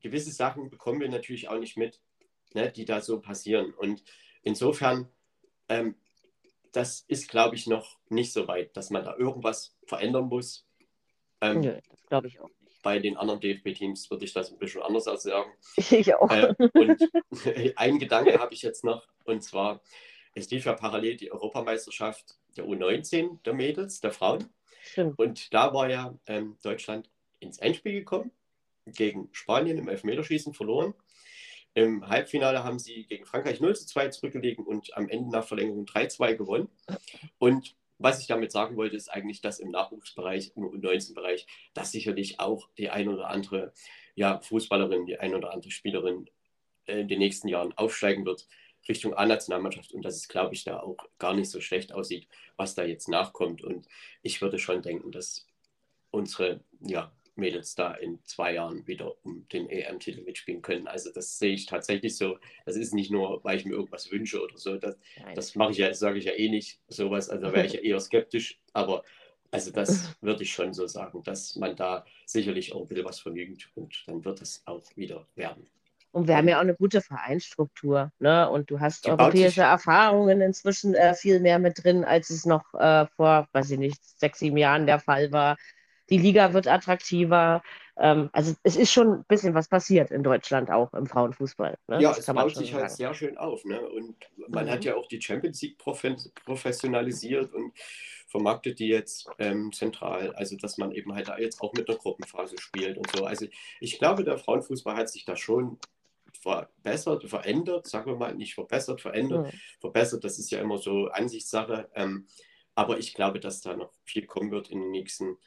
gewisse Sachen bekommen wir natürlich auch nicht mit, ne, die da so passieren. Und insofern ähm, das ist, glaube ich, noch nicht so weit, dass man da irgendwas verändern muss. Ähm, Nö, das glaube ich auch nicht. Bei den anderen DFB-Teams würde ich das ein bisschen anders sagen. Ich auch. Äh, und einen Gedanke habe ich jetzt noch, und zwar, es lief ja parallel die Europameisterschaft der U19 der Mädels, der Frauen. Stimmt. Und da war ja ähm, Deutschland ins Endspiel gekommen, gegen Spanien im Elfmeterschießen verloren. Im Halbfinale haben sie gegen Frankreich 0 zu 2 zurückgelegen und am Ende nach Verlängerung 3-2 gewonnen. Und was ich damit sagen wollte, ist eigentlich, dass im Nachwuchsbereich, im U19-Bereich, dass sicherlich auch die ein oder andere ja, Fußballerin, die ein oder andere Spielerin äh, in den nächsten Jahren aufsteigen wird Richtung A-Nationalmannschaft und dass es, glaube ich, da auch gar nicht so schlecht aussieht, was da jetzt nachkommt. Und ich würde schon denken, dass unsere ja, Mädels da in zwei Jahren wieder um den EM-Titel mitspielen können. Also das sehe ich tatsächlich so. Das ist nicht nur, weil ich mir irgendwas wünsche oder so. Das, das mache ich ja, sage ich ja eh nicht sowas. Also wäre ich ja eher skeptisch. Aber also das würde ich schon so sagen, dass man da sicherlich auch ein bisschen was vergnügt und dann wird es auch wieder werden. Und wir haben ja auch eine gute Vereinsstruktur. Ne? Und du hast europäische Erfahrungen inzwischen äh, viel mehr mit drin, als es noch äh, vor, weiß ich nicht, sechs, sieben Jahren der Fall war die Liga wird attraktiver. Ähm, also es ist schon ein bisschen was passiert in Deutschland auch im Frauenfußball. Ne? Ja, das es baut sich halt sehr schön auf. Ne? Und man mhm. hat ja auch die Champions League professionalisiert und vermarktet die jetzt ähm, zentral. Also dass man eben halt da jetzt auch mit der Gruppenphase spielt und so. Also ich glaube, der Frauenfußball hat sich da schon verbessert, verändert, sagen wir mal, nicht verbessert, verändert. Mhm. Verbessert, das ist ja immer so Ansichtssache. Ähm, aber ich glaube, dass da noch viel kommen wird in den nächsten Jahren.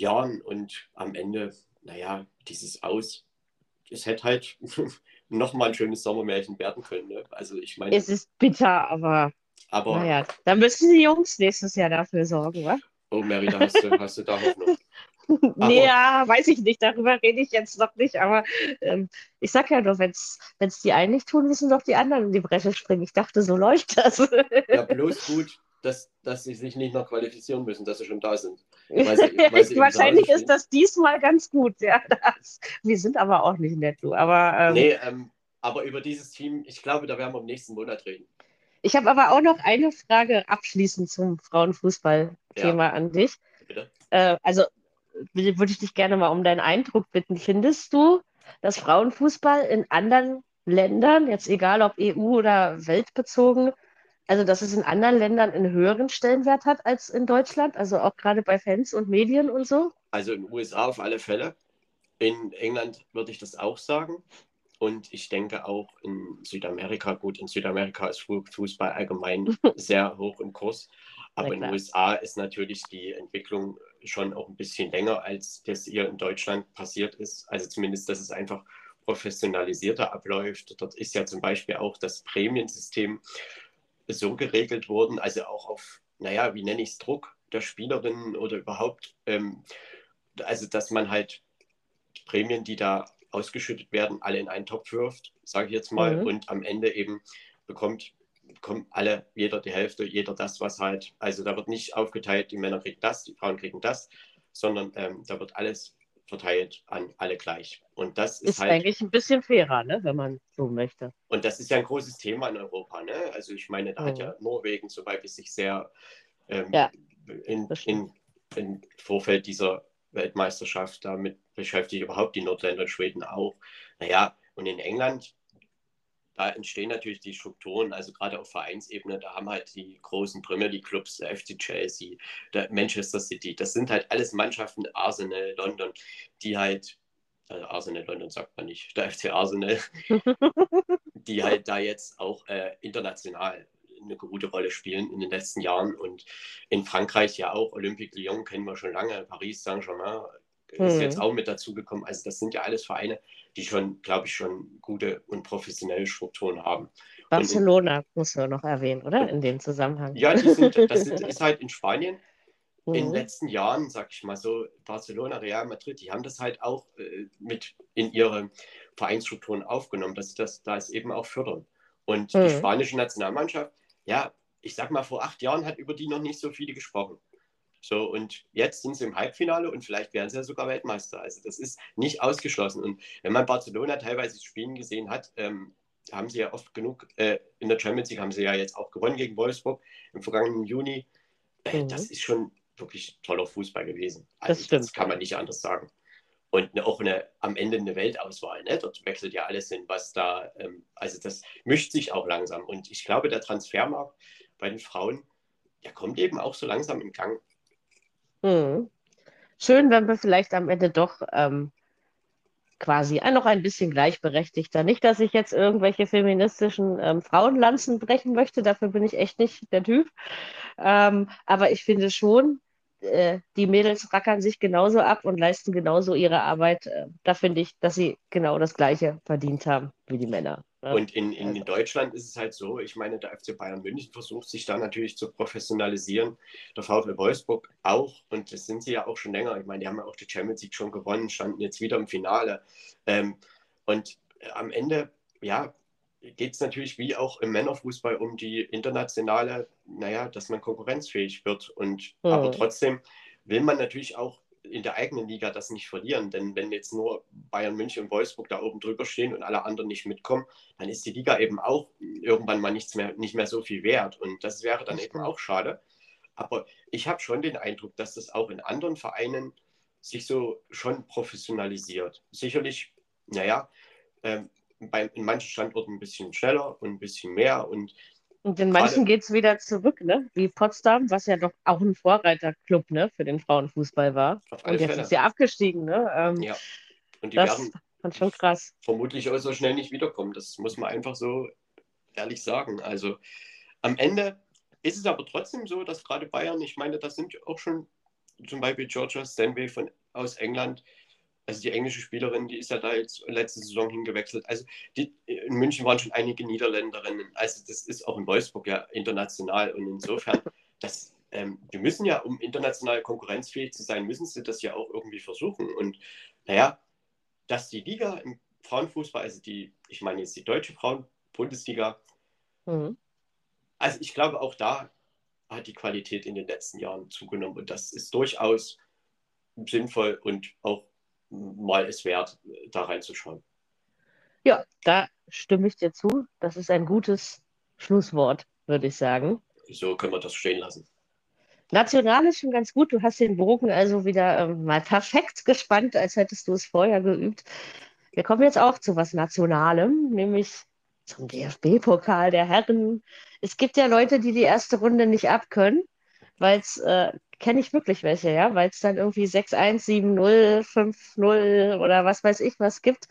Jahren und am Ende, naja, dieses Aus, es hätte halt nochmal ein schönes Sommermärchen werden können. Ne? Also ich meine. Es ist bitter, aber. Aber. Naja, dann müssen die Jungs nächstes Jahr dafür sorgen, wa? Oh, Mary, da hast du, hast du da Hoffnung. nee, ja, weiß ich nicht, darüber rede ich jetzt noch nicht, aber ähm, ich sag ja nur, wenn es die einen nicht tun, müssen doch die anderen in die Bresche springen. Ich dachte, so läuft das. ja, bloß gut, dass, dass sie sich nicht noch qualifizieren müssen, dass sie schon da sind. Weil sie, weil sie Wahrscheinlich ist das diesmal ganz gut. Ja, das, wir sind aber auch nicht netto. Aber, ähm, nee, ähm, aber über dieses Team, ich glaube, da werden wir im nächsten Monat reden. Ich habe aber auch noch eine Frage abschließend zum Frauenfußball-Thema ja. an dich. Bitte? Äh, also würde ich dich gerne mal um deinen Eindruck bitten. Findest du, dass Frauenfußball in anderen Ländern, jetzt egal ob EU oder weltbezogen, also dass es in anderen Ländern einen höheren Stellenwert hat als in Deutschland, also auch gerade bei Fans und Medien und so? Also in den USA auf alle Fälle. In England würde ich das auch sagen. Und ich denke auch in Südamerika, gut, in Südamerika ist Fußball allgemein sehr hoch im Kurs. Aber in den USA ist natürlich die Entwicklung schon auch ein bisschen länger, als das hier in Deutschland passiert ist. Also zumindest, dass es einfach professionalisierter abläuft. Dort ist ja zum Beispiel auch das Prämiensystem so geregelt worden, also auch auf, naja, wie nenne ich es, Druck der Spielerinnen oder überhaupt, ähm, also dass man halt Prämien, die da ausgeschüttet werden, alle in einen Topf wirft, sage ich jetzt mal, mhm. und am Ende eben bekommt, bekommen alle, jeder die Hälfte, jeder das, was halt, also da wird nicht aufgeteilt, die Männer kriegen das, die Frauen kriegen das, sondern ähm, da wird alles verteilt an alle gleich. Und das ist, ist halt, eigentlich ein bisschen fairer, ne, wenn man so möchte. Und das ist ja ein großes Thema in Europa. Ne? Also ich meine, da mhm. hat ja Norwegen zum Beispiel sich sehr ähm, ja, in, in, in Vorfeld dieser Weltmeisterschaft damit beschäftigt, überhaupt die Nordländer und Schweden auch. Naja, und in England, da entstehen natürlich die Strukturen, also gerade auf Vereinsebene, da haben halt die großen Premier League Clubs, der FC Chelsea, der Manchester City, das sind halt alles Mannschaften, Arsenal, London, die halt, also Arsenal, London sagt man nicht, der FC Arsenal, die halt da jetzt auch äh, international eine gute Rolle spielen in den letzten Jahren. Und in Frankreich ja auch, Olympique Lyon kennen wir schon lange, Paris Saint-Germain ist mhm. jetzt auch mit dazugekommen. Also das sind ja alles Vereine, die schon, glaube ich, schon gute und professionelle Strukturen haben. Barcelona in, muss man noch erwähnen, oder? In dem Zusammenhang. Ja, sind, das sind, ist halt in Spanien. In den mhm. letzten Jahren, sag ich mal so, Barcelona, Real Madrid, die haben das halt auch äh, mit in ihre Vereinsstrukturen aufgenommen, dass sie das da es eben auch fördern. Und mhm. die spanische Nationalmannschaft, ja, ich sag mal, vor acht Jahren hat über die noch nicht so viele gesprochen. So, und jetzt sind sie im Halbfinale und vielleicht werden sie ja sogar Weltmeister. Also das ist nicht ausgeschlossen. Und wenn man Barcelona teilweise Spielen gesehen hat, ähm, haben sie ja oft genug, äh, in der Champions League haben sie ja jetzt auch gewonnen gegen Wolfsburg im vergangenen Juni. Äh, mhm. Das ist schon wirklich toller Fußball gewesen. Also das, stimmt. das kann man nicht anders sagen. Und eine, auch eine, am Ende eine Weltauswahl. Ne? Dort wechselt ja alles hin, was da, ähm, also das mischt sich auch langsam. Und ich glaube, der Transfermarkt bei den Frauen, der kommt eben auch so langsam in Gang. Hm. Schön, wenn wir vielleicht am Ende doch ähm, quasi noch ein bisschen gleichberechtigter. Nicht, dass ich jetzt irgendwelche feministischen ähm, Frauenlanzen brechen möchte, dafür bin ich echt nicht der Typ. Ähm, aber ich finde schon, äh, die Mädels rackern sich genauso ab und leisten genauso ihre Arbeit. Äh, da finde ich, dass sie genau das Gleiche verdient haben wie die Männer. Ne? Und in, in also. Deutschland ist es halt so, ich meine, der FC Bayern München versucht sich da natürlich zu professionalisieren. Der VfL Wolfsburg auch. Und das sind sie ja auch schon länger. Ich meine, die haben ja auch die Champions League schon gewonnen, standen jetzt wieder im Finale. Ähm, und am Ende, ja, geht es natürlich wie auch im Männerfußball um die internationale, naja, dass man konkurrenzfähig wird. Und mhm. aber trotzdem will man natürlich auch in der eigenen Liga das nicht verlieren. Denn wenn jetzt nur Bayern München und Wolfsburg da oben drüber stehen und alle anderen nicht mitkommen, dann ist die Liga eben auch irgendwann mal nichts mehr, nicht mehr so viel wert. Und das wäre dann eben auch schade. Aber ich habe schon den Eindruck, dass das auch in anderen Vereinen sich so schon professionalisiert. Sicherlich, naja, ähm, bei, in manchen Standorten ein bisschen schneller und ein bisschen mehr. Und, und in manchen geht es wieder zurück, ne? wie Potsdam, was ja doch auch ein Vorreiterclub ne? für den Frauenfußball war. Und jetzt Fälle. ist ja abgestiegen. Ne? Ähm, ja. Und die das werden fand schon krass. vermutlich auch so schnell nicht wiederkommen. Das muss man einfach so ehrlich sagen. Also am Ende ist es aber trotzdem so, dass gerade Bayern, ich meine, das sind auch schon zum Beispiel Georgia Stanway von, aus England, also die englische Spielerin, die ist ja da jetzt letzte Saison hingewechselt. Also die, in München waren schon einige Niederländerinnen. Also das ist auch in Wolfsburg ja international. Und insofern, das, ähm, wir müssen ja, um international konkurrenzfähig zu sein, müssen sie das ja auch irgendwie versuchen. Und naja, dass die Liga im Frauenfußball, also die, ich meine jetzt die deutsche Frauenbundesliga, mhm. also ich glaube auch da hat die Qualität in den letzten Jahren zugenommen und das ist durchaus sinnvoll und auch mal es wert, da reinzuschauen. Ja, da stimme ich dir zu. Das ist ein gutes Schlusswort, würde ich sagen. So können wir das stehen lassen. National ist schon ganz gut. Du hast den Bogen also wieder ähm, mal perfekt gespannt, als hättest du es vorher geübt. Wir kommen jetzt auch zu was Nationalem, nämlich zum DFB-Pokal der Herren. Es gibt ja Leute, die die erste Runde nicht abkönnen, weil es äh, kenne ich wirklich welche, ja, weil es dann irgendwie 6-1, 7-0, 5-0 oder was weiß ich was gibt.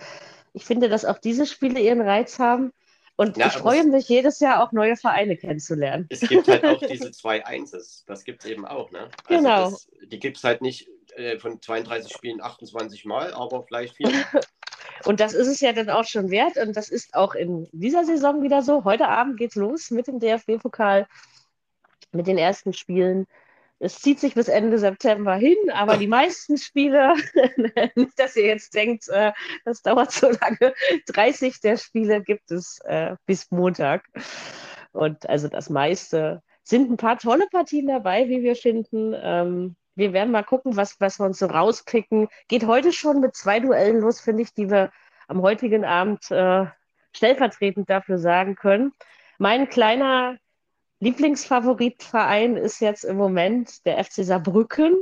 Ich finde, dass auch diese Spiele ihren Reiz haben. Und Ja, ich freue mich jedes Jahr auch neue Vereine kennenzulernen. Es gibt halt auch diese zwei Einses. Das gibt es eben auch. Ne? Also Genau. Das, die gibt es halt nicht äh, von 32 Spielen 28 Mal, aber vielleicht vier. Und das ist es ja dann auch schon wert. Und das ist auch in dieser Saison wieder so. Heute Abend geht's los mit dem DFB-Pokal, mit den ersten Spielen. Es zieht sich bis Ende September hin, aber die meisten Spiele, nicht, dass ihr jetzt denkt, äh, das dauert so lange, 30 der Spiele gibt es äh, bis Montag. Und also das meiste sind ein paar tolle Partien dabei, wie wir finden. Ähm, wir werden mal gucken, was, was wir uns so rauspicken. Geht heute schon mit zwei Duellen los, finde ich, die wir am heutigen Abend äh, stellvertretend dafür sagen können. Mein kleiner Lieblingsfavoritverein ist jetzt im Moment der FC Saarbrücken.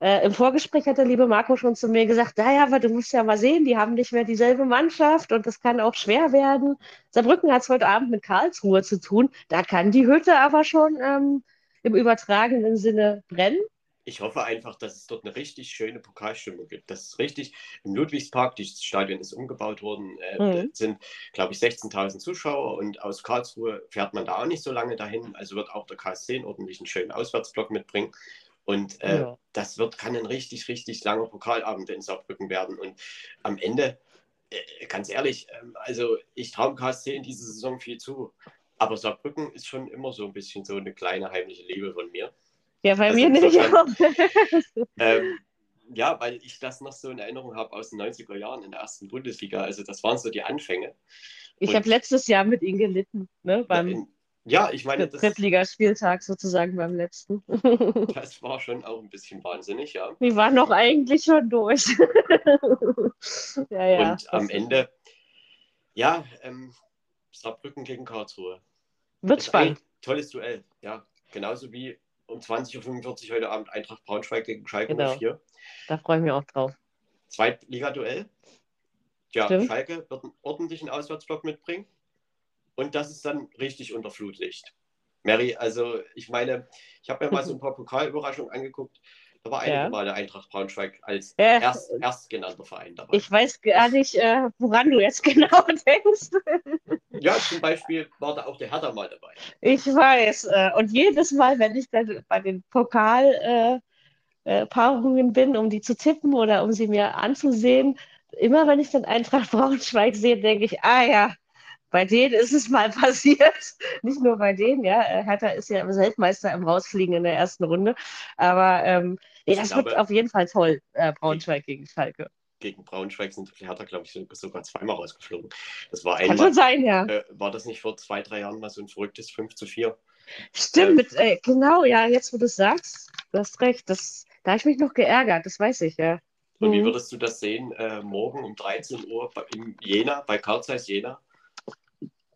Äh, Im Vorgespräch hat der liebe Marco schon zu mir gesagt, naja, aber du musst ja mal sehen, die haben nicht mehr dieselbe Mannschaft und das kann auch schwer werden. Saarbrücken hat es heute Abend mit Karlsruhe zu tun. Da kann die Hütte aber schon ähm, im übertragenen Sinne brennen. Ich hoffe einfach, dass es dort eine richtig schöne Pokalstimmung gibt. Das ist richtig im Ludwigspark, das Stadion ist umgebaut worden, äh, Mhm. sind, glaube ich, 16.000 Zuschauer und aus Karlsruhe fährt man da auch nicht so lange dahin. Also wird auch der KSC einen ordentlichen schönen Auswärtsblock mitbringen. Und äh, Ja. das wird, kann ein richtig, richtig langer Pokalabend in Saarbrücken werden. Und am Ende, äh, ganz ehrlich, ähm, also ich traue KSC in dieser Saison viel zu. Aber Saarbrücken ist schon immer so ein bisschen so eine kleine heimliche Liebe von mir. Ja, bei Also mir insofern- Ähm, ja, weil ich das noch so in Erinnerung habe aus den 90er Jahren in der ersten Bundesliga. Also das waren so die Anfänge. Ich habe letztes Jahr mit ihnen gelitten, ne, beim In, ja, ich meine, das, Drittligaspieltag sozusagen beim letzten. das war schon auch ein bisschen wahnsinnig, ja. Wir waren doch eigentlich schon durch. ja, ja. Und am Ende, ja, ähm, Saarbrücken gegen Karlsruhe. Wird Das spannend. tolles Duell, ja. Genauso wie um 20.45 Uhr heute Abend Eintracht Braunschweig gegen Schalke Genau. 04. Da freue ich mich auch drauf. Zweitligaduell. Ja, Stimmt. Schalke wird einen ordentlichen Auswärtsblock mitbringen. Und das ist dann richtig unter Flutlicht. Mary, also ich meine, ich habe mir mal so ein paar Pokalüberraschungen angeguckt. Da war Ja. Der Eintracht Braunschweig als Ja, erst, erstgenannter Verein dabei. ich weiß gar nicht, äh, woran du jetzt genau denkst. ja, zum Beispiel war da auch der Hertha mal dabei. Ich weiß. Äh, und jedes Mal, wenn ich dann bei den Pokal, äh, äh, bin, um die zu tippen oder um sie mir anzusehen, immer wenn ich dann Eintracht Braunschweig sehe, denke ich, ah ja, bei denen ist es mal passiert. Nicht nur bei denen, ja. Äh, Hertha ist ja Weltmeister im Rausfliegen in der ersten Runde. Aber ähm, nee, das glaube- wird auf jeden Fall toll, äh, Braunschweig gegen Schalke. Gegen Braunschweig sind Hertha, glaube ich, sogar zweimal rausgeflogen. Das war Kann einmal, schon sein, ja. äh, war das nicht vor zwei, drei Jahren mal so ein verrücktes 5 zu 4? Stimmt, ähm, mit, äh, genau, ja, jetzt wo du es sagst, du hast recht. Das, da habe ich mich noch geärgert, das weiß ich, ja. Und wie Mhm. würdest du das sehen, äh, morgen um 13 Uhr bei- in Jena, bei Carl Zeiss Jena?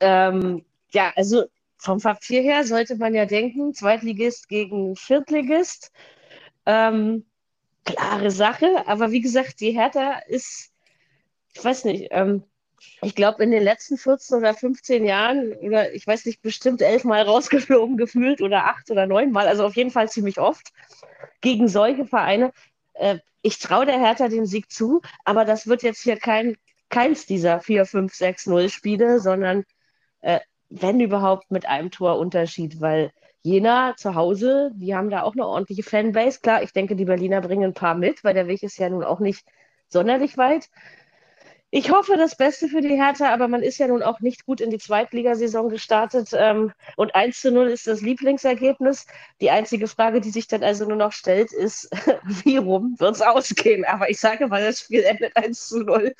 Ähm, ja, also vom Papier her sollte man ja denken, Zweitligist gegen Viertligist. Ähm, klare Sache, aber wie gesagt, die Hertha ist, ich weiß nicht, ähm, ich glaube in den letzten 14 oder 15 Jahren, oder ich weiß nicht, bestimmt elfmal rausgeflogen gefühlt oder acht oder neunmal, also auf jeden Fall ziemlich oft gegen solche Vereine. Äh, ich traue der Hertha den Sieg zu, aber das wird jetzt hier kein, keins dieser 4, 5, 6, 0 Spiele, sondern äh, wenn überhaupt mit einem Torunterschied, weil Jena zu Hause, die haben da auch eine ordentliche Fanbase. Klar, ich denke, die Berliner bringen ein paar mit, weil der Weg ist ja nun auch nicht sonderlich weit. Ich hoffe das Beste für die Hertha, aber man ist ja nun auch nicht gut in die Zweitligasaison gestartet. Ähm, und 1 zu 0 ist das Lieblingsergebnis. Die einzige Frage, die sich dann also nur noch stellt, ist, wie rum wird es ausgehen? Aber ich sage mal, das Spiel endet 1 zu 0.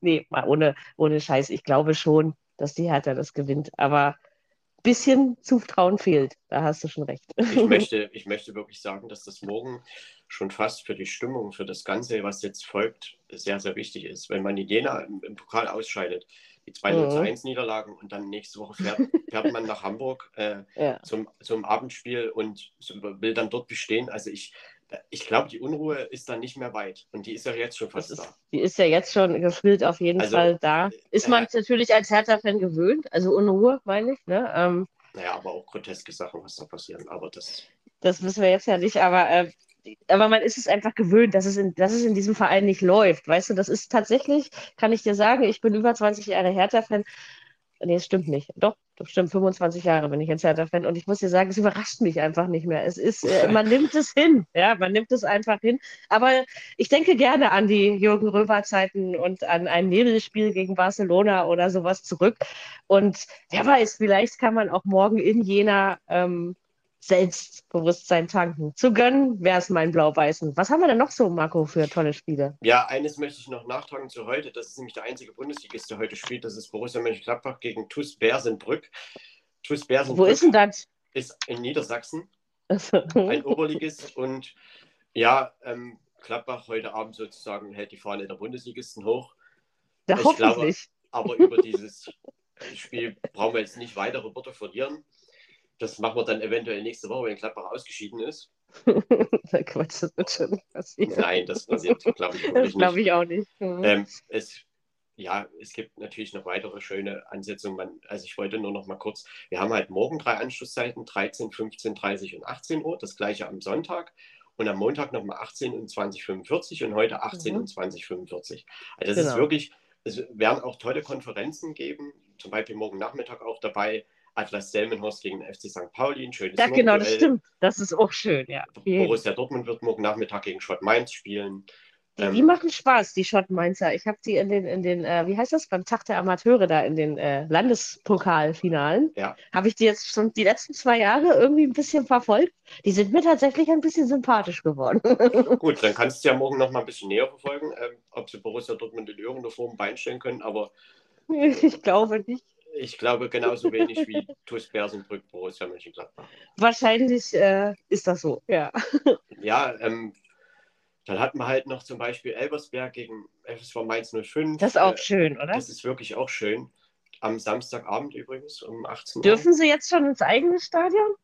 Nee, mal ohne, ohne Scheiß. Ich glaube schon, dass die Hertha das gewinnt. Aber ein bisschen Zutrauen fehlt. Da hast du schon recht. Ich möchte, ich möchte wirklich sagen, dass das morgen schon fast für die Stimmung, für das Ganze, was jetzt folgt, sehr, sehr wichtig ist. Wenn man in Jena im, im Pokal ausscheidet, die 2 0 zu Mhm. 1 Niederlagen und dann nächste Woche fährt, fährt man nach Hamburg äh, Ja. zum, zum Abendspiel und will dann dort bestehen. Also ich, ich glaube, die Unruhe ist dann nicht mehr weit und die ist ja jetzt schon fast ist, da. die ist ja jetzt schon gefühlt auf jeden Also, Fall da. Ist man äh, natürlich als Hertha-Fan gewöhnt, also Unruhe, meine ich. Ne? Ähm, Naja, aber auch groteske Sachen, was da passieren. Aber das, das wissen wir jetzt ja nicht, aber, äh, aber man ist es einfach gewöhnt, dass es, in, dass es in diesem Verein nicht läuft. Weißt du, das ist tatsächlich, kann ich dir sagen, ich bin über 20 Jahre Hertha-Fan. Nee, es stimmt nicht. Doch, doch stimmt. 25 Jahre bin ich jetzt Hertha-Fan und ich muss dir sagen, es überrascht mich einfach nicht mehr. Es ist, äh, man nimmt es hin. Ja, man nimmt es einfach hin. Aber ich denke gerne an die Jürgen Röber-Zeiten und an ein Nebelspiel gegen Barcelona oder sowas zurück. Und wer weiß, vielleicht kann man auch morgen in Jena ähm, Selbstbewusstsein tanken. Zu gönnen wäre es mein Blau-Weißen. Was haben wir denn noch so, Marco, für tolle Spiele? Ja, eines möchte ich noch nachtragen zu heute. Das ist nämlich der einzige Bundesligist, der heute spielt. Das ist Borussia Mönchengladbach gegen TuS Bersenbrück. TuS Bersenbrück. Wo ist denn das? Ist in Niedersachsen. ein Oberligist. Und ja, ähm, Gladbach heute Abend sozusagen hält die Fahne der Bundesligisten hoch. Ja, ich glaube, aber über dieses Spiel brauchen wir jetzt nicht weitere Worte verlieren. Das machen wir dann eventuell nächste Woche, wenn Gladbach ausgeschieden ist. Quatsch, das wird schon passieren. Nein, das passiert, glaube ich, das glaube ich auch nicht. Mhm. Ähm, es, ja, es gibt natürlich noch weitere schöne Ansetzungen. Man, also ich wollte nur noch mal kurz, wir haben halt morgen drei Anschlusszeiten, 13, 15, 30 und 18 Uhr, das gleiche am Sonntag. Und am Montag nochmal 18 und 2045 und heute 18 mhm. und 2045. Also das genau. ist wirklich, es werden auch tolle Konferenzen geben, zum Beispiel morgen Nachmittag auch dabei Atlas Delmenhorst gegen den FC St. Pauli, ein schönes Ja, genau, das stimmt. Das ist auch schön, ja. Borussia Dortmund wird morgen Nachmittag gegen Schott Mainz spielen. Die, ähm, die machen Spaß, die Schott Mainzer. Ich habe sie in den, in den äh, wie heißt das, beim Tag der Amateure da in den äh, Landespokalfinalen. Ja. Habe ich die jetzt schon die letzten zwei Jahre irgendwie ein bisschen verfolgt. Die sind mir tatsächlich ein bisschen sympathisch geworden. Gut, dann kannst du ja morgen noch mal ein bisschen näher verfolgen, ähm, ob sie Borussia Dortmund in irgendeiner Form beinstellen können, aber ich glaube nicht ich glaube genauso wenig wie TuS Bersenbrück, Borussia Mönchengladbach. Wahrscheinlich äh, ist das so, ja. Ja, ähm, dann hatten wir halt noch zum Beispiel Elbersberg gegen FSV Mainz 05. Das ist auch äh, schön, oder? Das ist wirklich auch schön. Am Samstagabend übrigens um 18 Uhr. Dürfen Sie jetzt schon ins eigene Stadion?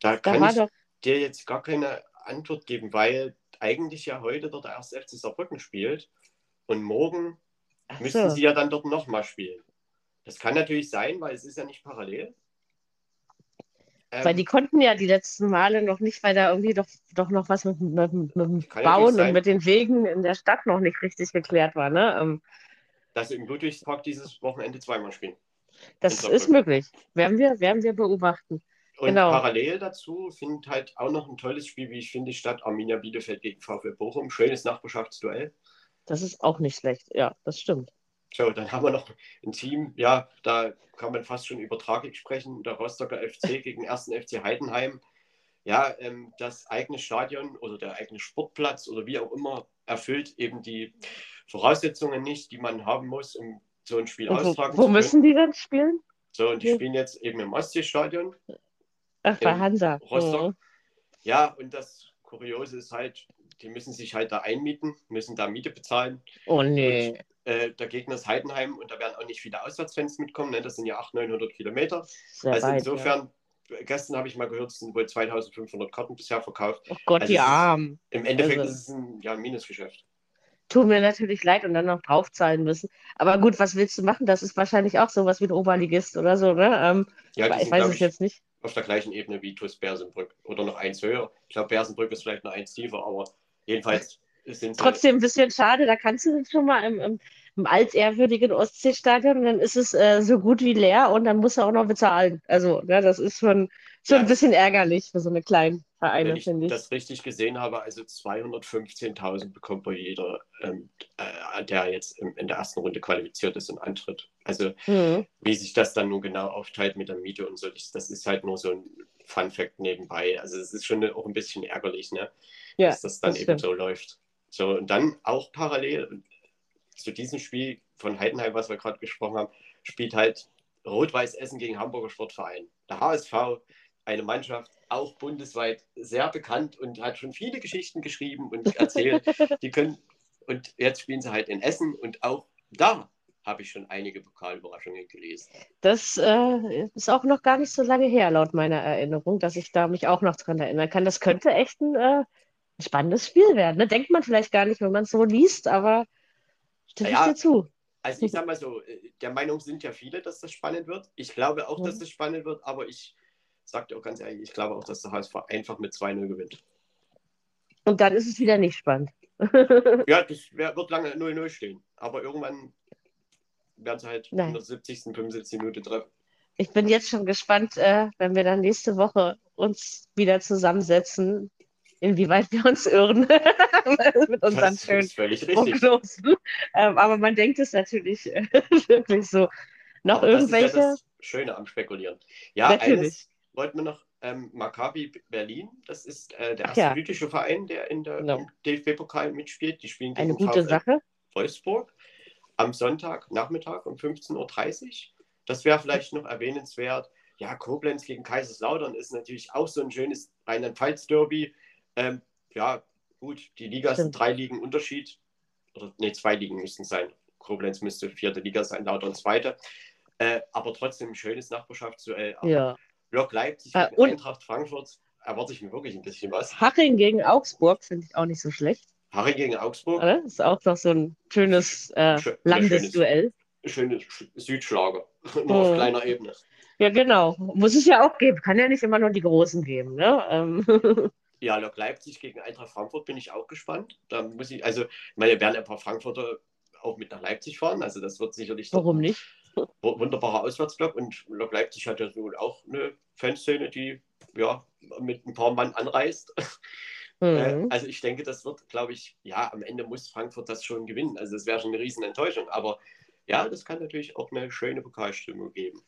Da, da kann ich doch... dir jetzt gar keine Antwort geben, weil eigentlich ja heute dort der erste FC Saarbrücken spielt und morgen so. müssten sie ja dann dort nochmal spielen. Das kann natürlich sein, weil es ist ja nicht parallel. Ähm, weil die konnten ja die letzten Male noch nicht, weil da irgendwie doch, doch noch was mit, mit, mit dem Bauen und mit den Wegen in der Stadt noch nicht richtig geklärt war. Ne? Ähm, Dass sie im Ludwigspark dieses Wochenende zweimal spielen. Das ist möglich. Werden wir, werden wir beobachten. Und genau. parallel dazu findet halt auch noch ein tolles Spiel, wie ich finde, statt Arminia Bielefeld gegen VfL Bochum. Schönes Nachbarschaftsduell. Das ist auch nicht schlecht. Ja, das stimmt. So, dann haben wir noch ein Team, ja, da kann man fast schon über Tragik sprechen, der Rostocker FC gegen 1. FC Heidenheim. Ja, ähm, das eigene Stadion oder der eigene Sportplatz oder wie auch immer erfüllt eben die Voraussetzungen nicht, die man haben muss, um so ein Spiel und austragen wo, zu können. Wo müssen die dann spielen? So, und die spielen jetzt eben im Ostseestadion. Ach, bei Hansa. Rostock. Mhm. Ja, und das Kuriose ist halt, die müssen sich halt da einmieten, müssen da Miete bezahlen. Oh nee. Und äh, der Gegner ist Heidenheim und da werden auch nicht viele Auswärtsfans mitkommen. Ne? Das sind ja 800, 900 Kilometer. Sehr also weit, insofern, ja. gestern habe ich mal gehört, es sind wohl 2500 Karten bisher verkauft. Oh Gott, also die Armen. Im Endeffekt also. ist es ein, ja, ein Minusgeschäft. Tut mir natürlich leid und dann noch draufzahlen müssen. Aber gut, was willst du machen? Das ist wahrscheinlich auch sowas wie ein Oberligist oder so, ne? Ähm, ja, ich sind, weiß es jetzt nicht. Auf der gleichen Ebene wie TuS Bersenbrück oder noch eins höher. Ich glaube, Bersenbrück ist vielleicht noch eins tiefer, aber jedenfalls. Trotzdem ein bisschen schade, da kannst du schon mal im, im im altehrwürdigen Ostseestadion und dann ist es äh, so gut wie leer und dann muss er auch noch bezahlen. Also, ja, das ist schon, schon ja, ein bisschen ärgerlich für so eine kleine Vereine, finde ich. Wenn ich das richtig gesehen habe, also 215.000 bekommt bei jeder, ähm, äh, der jetzt im, in der ersten Runde qualifiziert ist und antritt. Also, mhm. wie sich das dann nun genau aufteilt mit der Miete und so, das ist halt nur so ein Fun-Fact nebenbei. Also, es ist schon auch ein bisschen ärgerlich, ne? Ja, dass das dann das eben so läuft. So, und dann auch parallel, zu diesem Spiel von Heidenheim, was wir gerade gesprochen haben, spielt halt Rot-Weiß Essen gegen Hamburger Sportverein. Der HSV, eine Mannschaft, auch bundesweit sehr bekannt und hat schon viele Geschichten geschrieben und erzählt. die können, und jetzt spielen sie halt in Essen und auch da habe ich schon einige Pokalüberraschungen gelesen. Das äh, ist auch noch gar nicht so lange her, laut meiner Erinnerung, dass ich da mich auch noch dran erinnern kann. Das könnte echt ein, äh, spannendes Spiel werden. Ne? Denkt man vielleicht gar nicht, wenn man es so liest, aber Stimme ja, ich dir zu. Also ich sag mal so, äh, der Meinung sind ja viele, dass das spannend wird. Ich glaube auch, ja. dass das spannend wird, aber ich sage dir auch ganz ehrlich, ich glaube auch, dass der HSV einfach mit 2-0 gewinnt. Und dann ist es wieder nicht spannend. ja, das wird lange 0-0 stehen. Aber irgendwann werden sie halt Nein. in der 70., 75. Minute treffen. Ich bin jetzt schon gespannt, äh, wenn wir dann nächste Woche uns wieder zusammensetzen, inwieweit wir uns irren mit unseren Das schönen ist völlig richtig. Prognosen. Ähm, aber man denkt es natürlich äh, wirklich so. Noch Aber das ist irgendwelche? ja das Schöne am Spekulieren. Ja, Natürlich. eines wollten wir noch, ähm, Maccabi Berlin, das ist äh, der erste ja. Verein, der in der Genau. DFB-Pokal mitspielt. Die spielen Eine gegen gute VfL Sache. Wolfsburg am Sonntag Nachmittag um 15.30 Uhr. Das wäre vielleicht noch erwähnenswert. Ja, Koblenz gegen Kaiserslautern ist natürlich auch so ein schönes Rheinland-Pfalz-Derby. Ähm, ja, gut, die Liga ist ein Stimmt. drei Ligen Unterschied. Oder nee, zwei Ligen müssten sein. Koblenz müsste vierte Liga sein, Lautern zweite. Äh, aber trotzdem ein schönes Nachbarschaftsduell. Ja. Lok Leipzig Äh, und- Eintracht Frankfurt erwarte ich mir wirklich ein bisschen was. Haching gegen Augsburg finde ich auch nicht so schlecht. Harry gegen Augsburg, Oder? Ist auch noch so ein schönes äh, Schö- ja, Landesduell. schönes Sch- Südschlager. Nur auf Mhm. kleiner Ebene. Ja, genau. Muss es ja auch geben. Kann ja nicht immer nur die Großen geben. Ne? Ähm, Ja, Lok Leipzig gegen Eintracht Frankfurt bin ich auch gespannt. Da muss ich, also, ich meine, werden ein paar Frankfurter auch mit nach Leipzig fahren. Also, das wird sicherlich warum nicht? wunderbarer Auswärtsblock. Und Lok Leipzig hat ja wohl auch eine Fanszene, die ja mit ein paar Mann anreist. Äh, Mhm. also, ich denke, das wird, glaube ich, ja, am Ende muss Frankfurt das schon gewinnen. Also, das wäre schon eine riesen Enttäuschung. Aber ja, das kann natürlich auch eine schöne Pokalstimmung geben.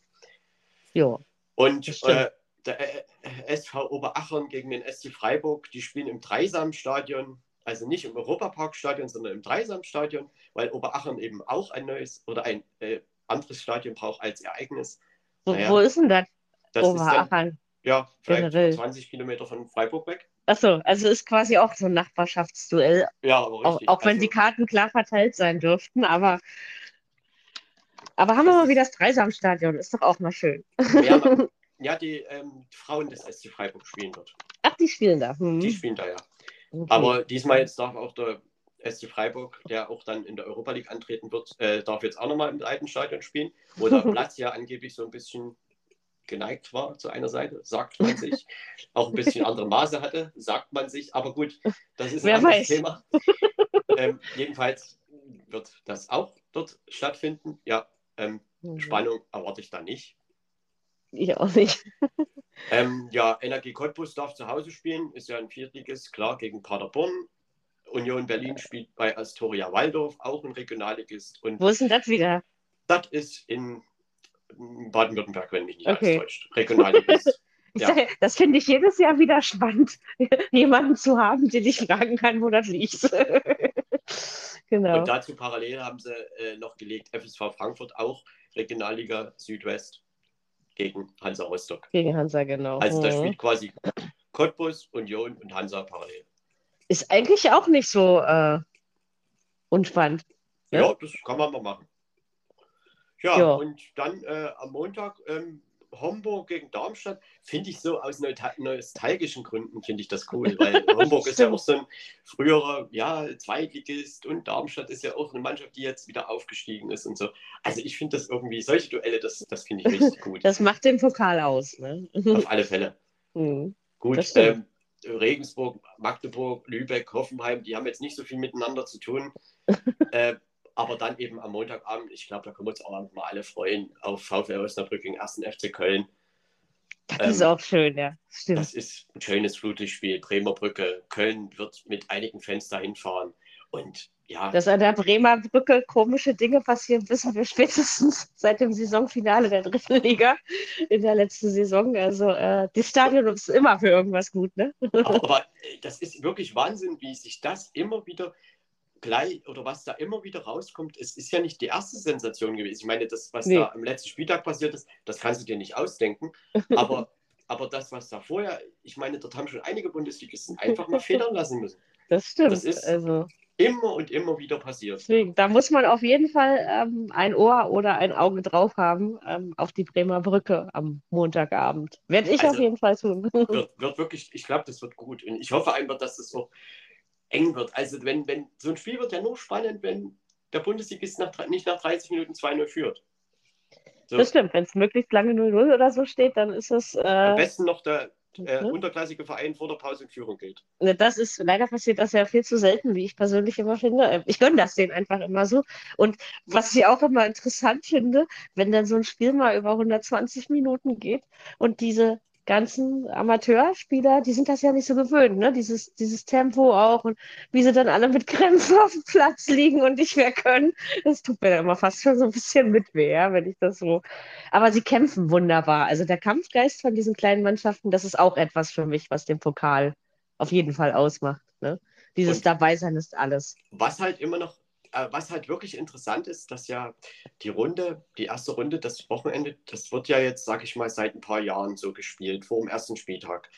Ja. Und äh, der äh, SV Oberachern gegen den SC Freiburg, die spielen im Dreisamstadion, also nicht im Europaparkstadion, sondern im Dreisamstadion, weil Oberachern eben auch ein neues oder ein äh, anderes Stadion braucht als ihr eigenes. Wo, Naja. wo ist denn das? Das ist dann, Oberachern. ja, vielleicht generell. 20 Kilometer von Freiburg weg. Achso, also ist quasi auch so ein Nachbarschaftsduell, Ja, aber auch, richtig. auch wenn also, die Karten klar verteilt sein dürften, aber, aber haben wir mal wieder das Dreisamstadion, ist doch auch mal schön. ja, ja, die ähm, Frauen des SC Freiburg spielen dort. Ach, die spielen da. Hm. Die spielen da ja. Okay. Aber diesmal jetzt darf auch der SC Freiburg, der auch dann in der Europa League antreten wird, äh, darf jetzt auch nochmal im alten Stadion spielen, wo der Platz ja angeblich so ein bisschen geneigt war zu einer Seite, sagt man sich. Auch ein bisschen andere Maße hatte, sagt man sich. Aber gut, das ist ein Wer anderes weiß. Thema. ähm, jedenfalls wird das auch dort stattfinden. Ja, ähm, Mhm. Spannung erwarte ich da nicht. Ich auch nicht. Ähm, ja, Energie Cottbus darf zu Hause spielen, ist ja ein Viertligist, klar, gegen Paderborn. Union Berlin spielt bei Astoria Waldorf, auch ein Regionalligist. Und Wo ist denn das wieder? das ist in Baden-Württemberg, wenn mich nicht Okay. alles täuscht. Regionalligist. Ja. das finde ich jedes Jahr wieder spannend, jemanden zu haben, den ich fragen kann, wo das liegt. genau. Und dazu parallel haben sie äh, noch gelegt, FSV Frankfurt auch, Regionalliga Südwest gegen Hansa Rostock. Gegen Hansa, genau. Also da Mhm. spielt quasi Cottbus, Union und Hansa parallel. Ist eigentlich auch nicht so äh, unspannend. Ja. Ja, das kann man mal machen. Ja, Ja. und dann äh, am Montag ähm, Homburg gegen Darmstadt, finde ich so aus nostalgischen Gründen, finde ich das cool, weil Homburg ist ja auch so ein früherer ja, Zweitligist und Darmstadt ist ja auch eine Mannschaft, die jetzt wieder aufgestiegen ist und so. Also ich finde das irgendwie, solche Duelle, das, das finde ich richtig gut. Das macht den Pokal aus. Ne? Auf alle Fälle. Mhm. Gut, ähm, Regensburg, Magdeburg, Lübeck, Hoffenheim, die haben jetzt nicht so viel miteinander zu tun. äh, aber dann eben am Montagabend, ich glaube, da können wir uns auch mal alle freuen, auf VfL Osnabrück gegen 1. FC Köln. Das ist auch schön, ja. Stimmt. Das ist ein schönes Flutlichtspiel. Bremer Brücke, Köln wird mit einigen Fans dahin fahren. Und ja, Dass an der Bremer Brücke komische Dinge passieren, wissen wir spätestens seit dem Saisonfinale der dritten Liga in der letzten Saison. Also äh, das Stadion ist immer für irgendwas gut, ne? aber, das ist wirklich Wahnsinn, wie sich das immer wieder gleich oder was da immer wieder rauskommt. Es ist ja nicht die erste Sensation gewesen. Ich meine, das, was Nee. da am letzten Spieltag passiert ist, das kannst du dir nicht ausdenken. Aber, aber das, was da vorher, ich meine, dort haben schon einige Bundesligisten einfach mal federn lassen müssen. Das stimmt. Das ist- also Immer und immer wieder passiert. deswegen, da muss man auf jeden Fall ähm, ein Ohr oder ein Auge drauf haben ähm, auf die Bremer Brücke am Montagabend. Werde ich Also- auf jeden Fall tun. Wird, wird wirklich, ich glaube, das wird gut. Und ich hoffe einfach, dass das auch eng wird. Also, wenn, wenn so ein Spiel wird ja nur spannend, wenn der Bundesligist nach, nicht nach 30 Minuten 2-0 führt. So, Das stimmt. Wenn es möglichst lange 0-0 oder so steht, dann ist es am äh, besten noch der äh, unterklassige Verein vor der Pause in Führung geht. Ne, das ist, leider passiert das ja viel zu selten, wie ich persönlich immer finde. Ähm, ich gönne das denen einfach immer so. Und was ich auch immer interessant finde, wenn dann so ein Spiel mal über 120 Minuten geht und diese ganzen Amateurspieler, die sind das ja nicht so gewöhnt, ne? Dieses, dieses Tempo auch und wie sie dann alle mit Krämpfen auf dem Platz liegen und nicht mehr können. Das tut mir dann immer fast schon so ein bisschen mit weh, ja, wenn ich das so. Aber sie kämpfen wunderbar. Also der Kampfgeist von diesen kleinen Mannschaften, das ist auch etwas für mich, was den Pokal auf jeden Fall ausmacht. Ne? Dieses und Dabeisein ist alles. Was halt immer noch was halt wirklich interessant ist, dass ja die Runde, die erste Runde, das Wochenende, das wird ja jetzt, sag ich mal, seit ein paar Jahren so gespielt, vor dem ersten Spieltag.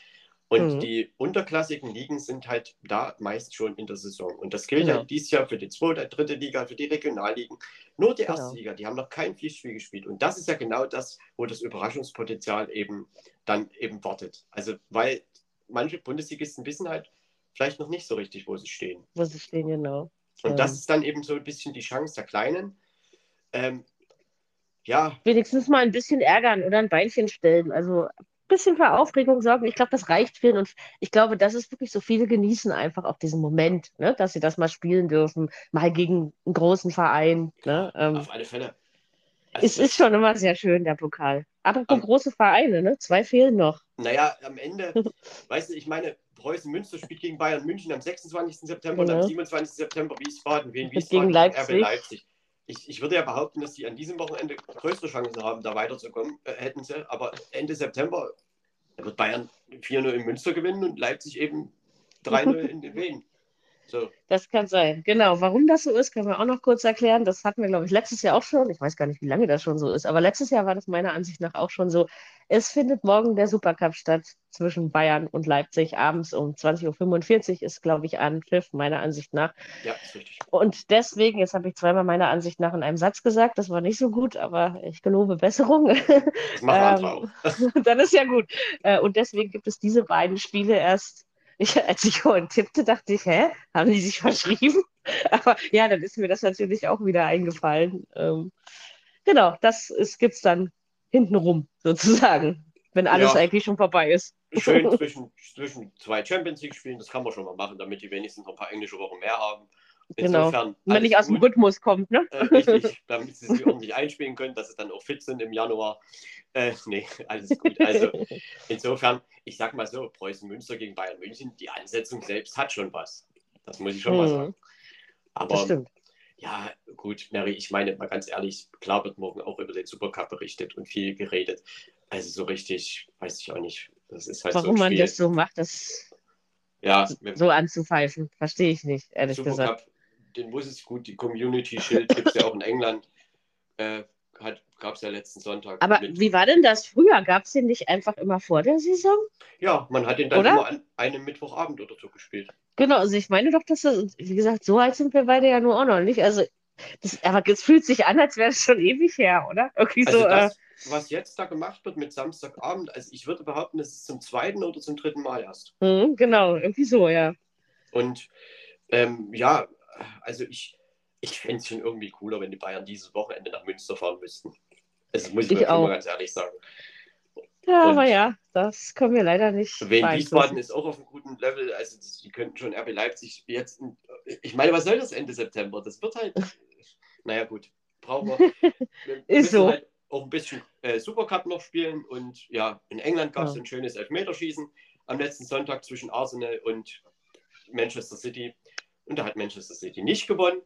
Und mhm. die unterklassigen Ligen sind halt da meist schon in der Saison. Und das gilt genau. ja dieses Jahr für die zweite, dritte Liga, für die Regionalligen. Nur die erste genau. Liga, die haben noch kein Pflichtspiel gespielt. Und das ist ja genau das, wo das Überraschungspotenzial eben dann eben wartet. Also, weil manche Bundesligisten wissen halt vielleicht noch nicht so richtig, wo sie stehen. Wo sie stehen, genau. Und ja. das ist dann eben so ein bisschen die Chance der Kleinen. Ähm, ja. Wenigstens mal ein bisschen ärgern oder ein Beinchen stellen. Also ein bisschen für Aufregung sorgen. Ich glaube, das reicht vielen. Und ich glaube, das ist wirklich so, viele genießen einfach auch diesen Moment, ne? dass sie das mal spielen dürfen, mal gegen einen großen Verein. Ne? Ähm, Auf alle Fälle. Also es ist schon immer sehr schön, der Pokal. Aber um, große Vereine, ne? Zwei fehlen noch. Naja, am Ende, weißt du, ich meine, Preußen Münster spielt gegen Bayern München am 26. September genau. und am 27. September Wiesbaden. Wen Wiesbaden gegen Leipzig. RB Leipzig. Ich, ich, würde ja behaupten, dass die an diesem Wochenende größere Chancen haben, da weiterzukommen, äh, hätten sie. Aber Ende September wird Bayern 4-0 in Münster gewinnen und Leipzig eben 3-0 in den Wien. So. Das kann sein. Genau. Warum das so ist, können wir auch noch kurz erklären. Das hatten wir, glaube ich, letztes Jahr auch schon. Ich weiß gar nicht, wie lange das schon so ist, aber letztes Jahr war das meiner Ansicht nach auch schon so. Es findet morgen der Supercup statt zwischen Bayern und Leipzig. Abends um 20.45 Uhr ist, glaube ich, an Pfiff, meiner Ansicht nach. Ja, ist richtig. Und deswegen, jetzt habe ich zweimal meiner Ansicht nach in einem Satz gesagt, das war nicht so gut, aber ich gelobe Besserung. Das machen andere auch. Dann ist ja gut. Äh, und deswegen gibt es diese beiden Spiele erst ich, als ich vorhin tippte, dachte ich, hä, haben die sich verschrieben? Aber ja, dann ist mir das natürlich auch wieder eingefallen. Ähm, genau, das gibt es dann hintenrum sozusagen, wenn alles ja. eigentlich schon vorbei ist. Schön zwischen, zwischen zwei Champions League spielen, das kann man schon mal machen, damit die wenigstens noch ein paar englische Wochen mehr haben. Genau. Insofern, wenn man nicht aus dem Rhythmus kommt, ne? Äh, richtig, damit sie sich ordentlich einspielen können, dass sie dann auch fit sind im Januar. Äh, nee, alles gut. Also insofern, ich sag mal so, Preußen Münster gegen Bayern München, die Ansetzung selbst hat schon was. Das muss ich schon hm. mal sagen. Aber ja, gut, Mary, ich meine mal ganz ehrlich, klar wird morgen auch über den Supercup berichtet und viel geredet. Also so richtig, weiß ich auch nicht. Das ist halt Warum so man das so macht, das ja, so anzupfeifen, verstehe ich nicht, ehrlich Supercup, gesagt den muss es gut, die Community Schild gibt es ja auch in England. Äh, gab es ja letzten Sonntag. Aber mit. wie war denn das früher? Gab es den nicht einfach immer vor der Saison? Ja, man hat den dann oder? immer an einem Mittwochabend oder so gespielt. Genau, also ich meine doch, dass das, wie gesagt, so alt sind wir beide ja nur auch noch nicht. Also, das, aber es fühlt sich an, als wäre es schon ewig her, oder? Irgendwie also so. Das, äh, was jetzt da gemacht wird mit Samstagabend, also ich würde behaupten, das ist zum zweiten oder zum dritten Mal erst. Mhm, genau, irgendwie so, ja. Und ähm, ja, also ich, ich fände es schon irgendwie cooler, wenn die Bayern dieses Wochenende nach Münster fahren müssten. Das muss ich, ich mir mal ganz ehrlich sagen. Ja, Und aber ja, das können wir leider nicht. Wiesbaden ist auch auf einem guten Level. Also, die könnten schon RB Leipzig jetzt. Ich meine, was soll das Ende September? Das wird halt. naja, gut. Brauchen wir. wir ist so. Halt auch ein bisschen äh, Supercup noch spielen. Und ja, in England gab es ja. ein schönes Elfmeterschießen am letzten Sonntag zwischen Arsenal und Manchester City. Und da hat Manchester City nicht gewonnen.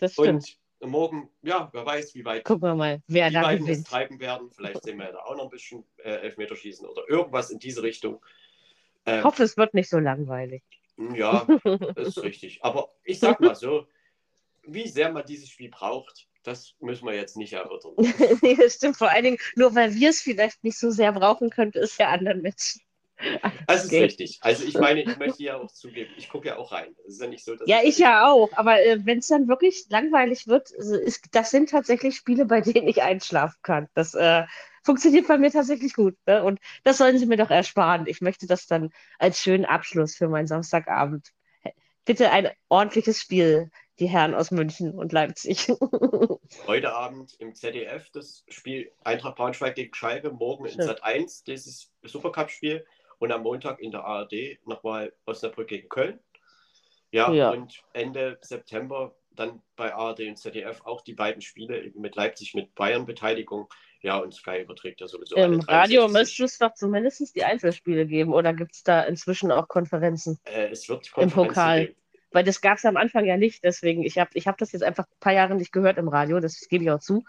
Das stimmt. Und morgen, ja, wer weiß, wie weit Gucken wir mal, wer die da beiden gewinnt. es treiben werden. Vielleicht sehen wir ja da auch noch ein bisschen äh, Elfmeterschießen oder irgendwas in diese Richtung. Äh, ich hoffe, es wird nicht so langweilig. Ja, das ist richtig. Aber ich sag mal so, wie sehr man dieses Spiel braucht, das müssen wir jetzt nicht erörtern. nee, das stimmt. Vor allen Dingen, nur weil wir es vielleicht nicht so sehr brauchen, könnte es ja anderen Menschen das ist richtig. Also ich meine, ich möchte ja auch zugeben, ich gucke ja auch rein. Das ist ja nicht so, Ja, ich ja auch. Aber äh, wenn es dann wirklich langweilig wird, ist, das sind tatsächlich Spiele, bei denen ich einschlafen kann. Das äh, funktioniert bei mir tatsächlich gut. Ne? Und das sollen sie mir doch ersparen. Ich möchte das dann als schönen Abschluss für meinen Samstagabend. Bitte ein ordentliches Spiel, die Herren aus München und Leipzig. Heute Abend im ZDF das Spiel Eintracht Braunschweig gegen Schalke, morgen in Sat 1 dieses Supercup-Spiel und am Montag in der ARD nochmal Osnabrück gegen Köln. Ja, Ja. und Ende September dann bei ARD und ZDF auch die beiden Spiele mit Leipzig mit Bayern-Beteiligung. Ja, und Sky überträgt ja sowieso Im Radio 63. müsste es doch zumindest die Einzelspiele geben oder gibt es da inzwischen auch Konferenzen? Äh, es wird Im Konferenzen Pokal. geben. Weil das gab es am Anfang ja nicht, deswegen, ich habe ich hab das jetzt einfach ein paar Jahre nicht gehört im Radio, das gebe ich auch zu.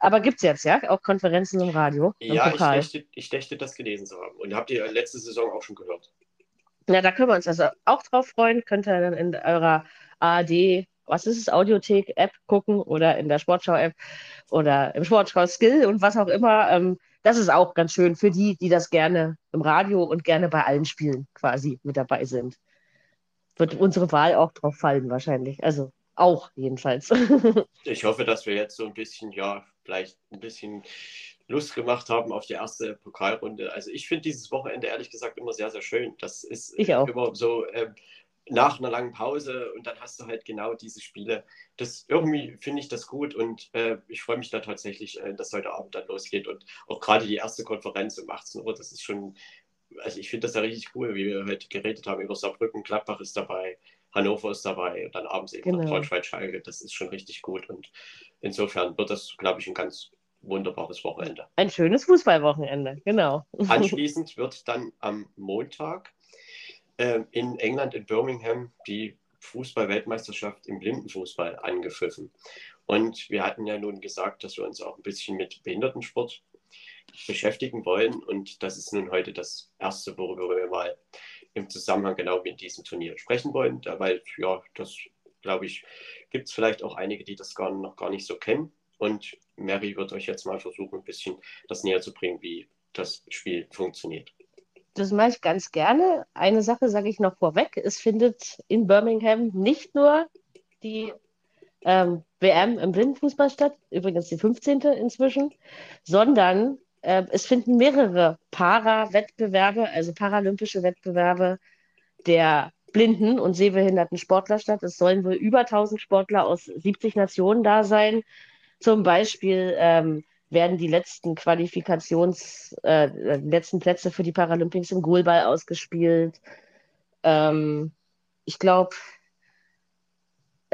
Aber gibt es jetzt, ja, auch Konferenzen im Radio, im Ja, ich Pokal. dächte, ich dächte, das gelesen zu haben. Und habt ihr letzte Saison auch schon gehört? Ja, da können wir uns also auch drauf freuen. Könnt ihr dann in eurer ARD, was ist es, Audiothek-App gucken oder in der Sportschau-App oder im Sportschau-Skill und was auch immer. Ähm, das ist auch ganz schön für die, die das gerne im Radio und gerne bei allen Spielen quasi mit dabei sind. Wird unsere Wahl auch drauf fallen wahrscheinlich. Also auch jedenfalls. Ich hoffe, dass wir jetzt so ein bisschen, ja, vielleicht ein bisschen Lust gemacht haben auf die erste Pokalrunde. Also ich finde dieses Wochenende ehrlich gesagt immer sehr, sehr schön. Das ist auch. immer so ähm, nach einer langen Pause und dann hast du halt genau diese Spiele. Das irgendwie finde ich das gut und äh, ich freue mich da tatsächlich, äh, dass heute Abend dann losgeht und auch gerade die erste Konferenz um 18 Uhr, das ist schon, also ich finde das ja richtig cool, wie wir heute geredet haben über Saarbrücken, Gladbach ist dabei, Hannover ist dabei und dann abends eben noch Genau. Braunschweig, Schalke. Das ist schon richtig gut und insofern wird das, glaube ich, ein ganz wunderbares Wochenende. Ein schönes Fußballwochenende, genau. Anschließend wird dann am Montag ähm, in England, in Birmingham, die Fußball-Weltmeisterschaft im Blindenfußball angepfiffen. Und wir hatten ja nun gesagt, dass wir uns auch ein bisschen mit Behindertensport beschäftigen wollen. Und das ist nun heute das erste, worüber wir mal im Zusammenhang genau mit diesem Turnier sprechen wollen. Da- Weil, ja, das glaube ich, gibt es vielleicht auch einige, die das gar, noch gar nicht so kennen. Und Mary wird euch jetzt mal versuchen, ein bisschen das näher zu bringen, wie das Spiel funktioniert. Das mache ich ganz gerne. Eine Sache sage ich noch vorweg. Es findet in Birmingham nicht nur die ähm, WM im Blindenfußball statt, übrigens die 15. inzwischen, sondern äh, es finden mehrere Para-Wettbewerbe, also paralympische Wettbewerbe der blinden und sehbehinderten Sportler statt. Es sollen wohl über 1000 Sportler aus 70 Nationen da sein. Zum Beispiel ähm, werden die letzten Qualifikations, äh, letzten Plätze für die Paralympics im Goalball ausgespielt. Ähm, ich glaube,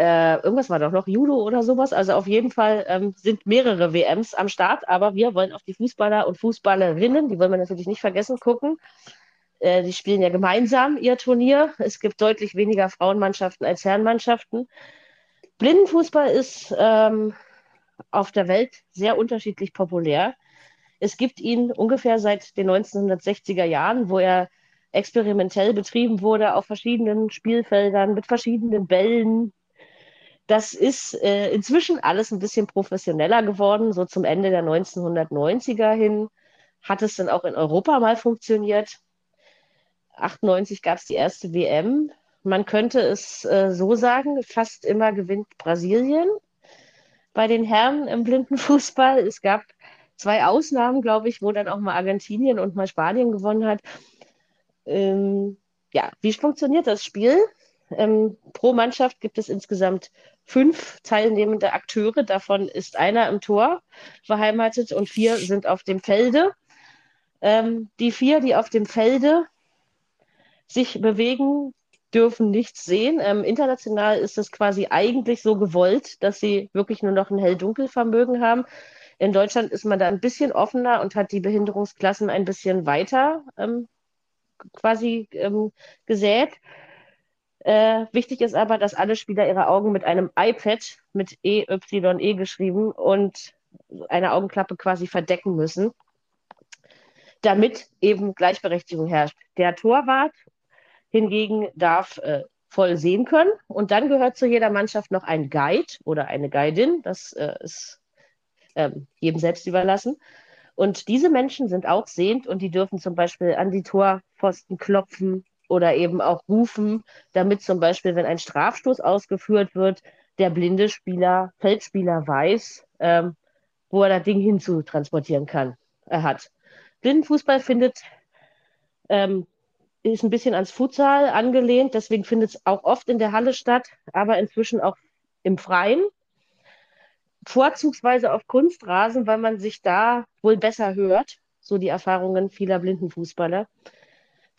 äh, irgendwas war doch noch, Judo oder sowas. Also auf jeden Fall ähm, sind mehrere WMs am Start, aber wir wollen auf die Fußballer und Fußballerinnen, die wollen wir natürlich nicht vergessen, gucken. Äh, die spielen ja gemeinsam ihr Turnier. Es gibt deutlich weniger Frauenmannschaften als Herrenmannschaften. Blindenfußball ist ähm, auf der Welt sehr unterschiedlich populär. Es gibt ihn ungefähr seit den 1960er Jahren, wo er experimentell betrieben wurde auf verschiedenen Spielfeldern mit verschiedenen Bällen. Das ist äh, inzwischen alles ein bisschen professioneller geworden. So zum Ende der 1990er hin hat es dann auch in Europa mal funktioniert. 98 gab es die erste WM. Man könnte es äh, so sagen, fast immer gewinnt Brasilien bei den Herren im Blindenfußball. Es gab zwei Ausnahmen, glaube ich, wo dann auch mal Argentinien und mal Spanien gewonnen hat. Ähm, ja, wie funktioniert das Spiel? Ähm, pro Mannschaft gibt es insgesamt fünf teilnehmende Akteure. Davon ist einer im Tor beheimatet und vier sind auf dem Felde. Ähm, die vier, die auf dem Felde sich bewegen, dürfen nichts sehen. Ähm, international ist es quasi eigentlich so gewollt, dass sie wirklich nur noch ein Hell-Dunkel-Vermögen haben. In Deutschland ist man da ein bisschen offener und hat die Behinderungsklassen ein bisschen weiter ähm, quasi ähm, gesät. Äh, wichtig ist aber, dass alle Spieler ihre Augen mit einem iPad mit EYE geschrieben und eine Augenklappe quasi verdecken müssen, damit eben Gleichberechtigung herrscht. Der Torwart hingegen darf äh, voll sehen können und dann gehört zu jeder Mannschaft noch ein Guide oder eine Guidin. Das äh, ist ähm, jedem selbst überlassen. Und diese Menschen sind auch sehend und die dürfen zum Beispiel an die Torpfosten klopfen oder eben auch rufen, damit zum Beispiel, wenn ein Strafstoß ausgeführt wird, der blinde Spieler, Feldspieler weiß, ähm, wo er das Ding hinzutransportieren kann, er hat. Blindenfußball findet, ähm, ist ein bisschen ans Futsal angelehnt, deswegen findet es auch oft in der Halle statt, aber inzwischen auch im Freien vorzugsweise auf Kunstrasen, weil man sich da wohl besser hört, so die Erfahrungen vieler Blindenfußballer.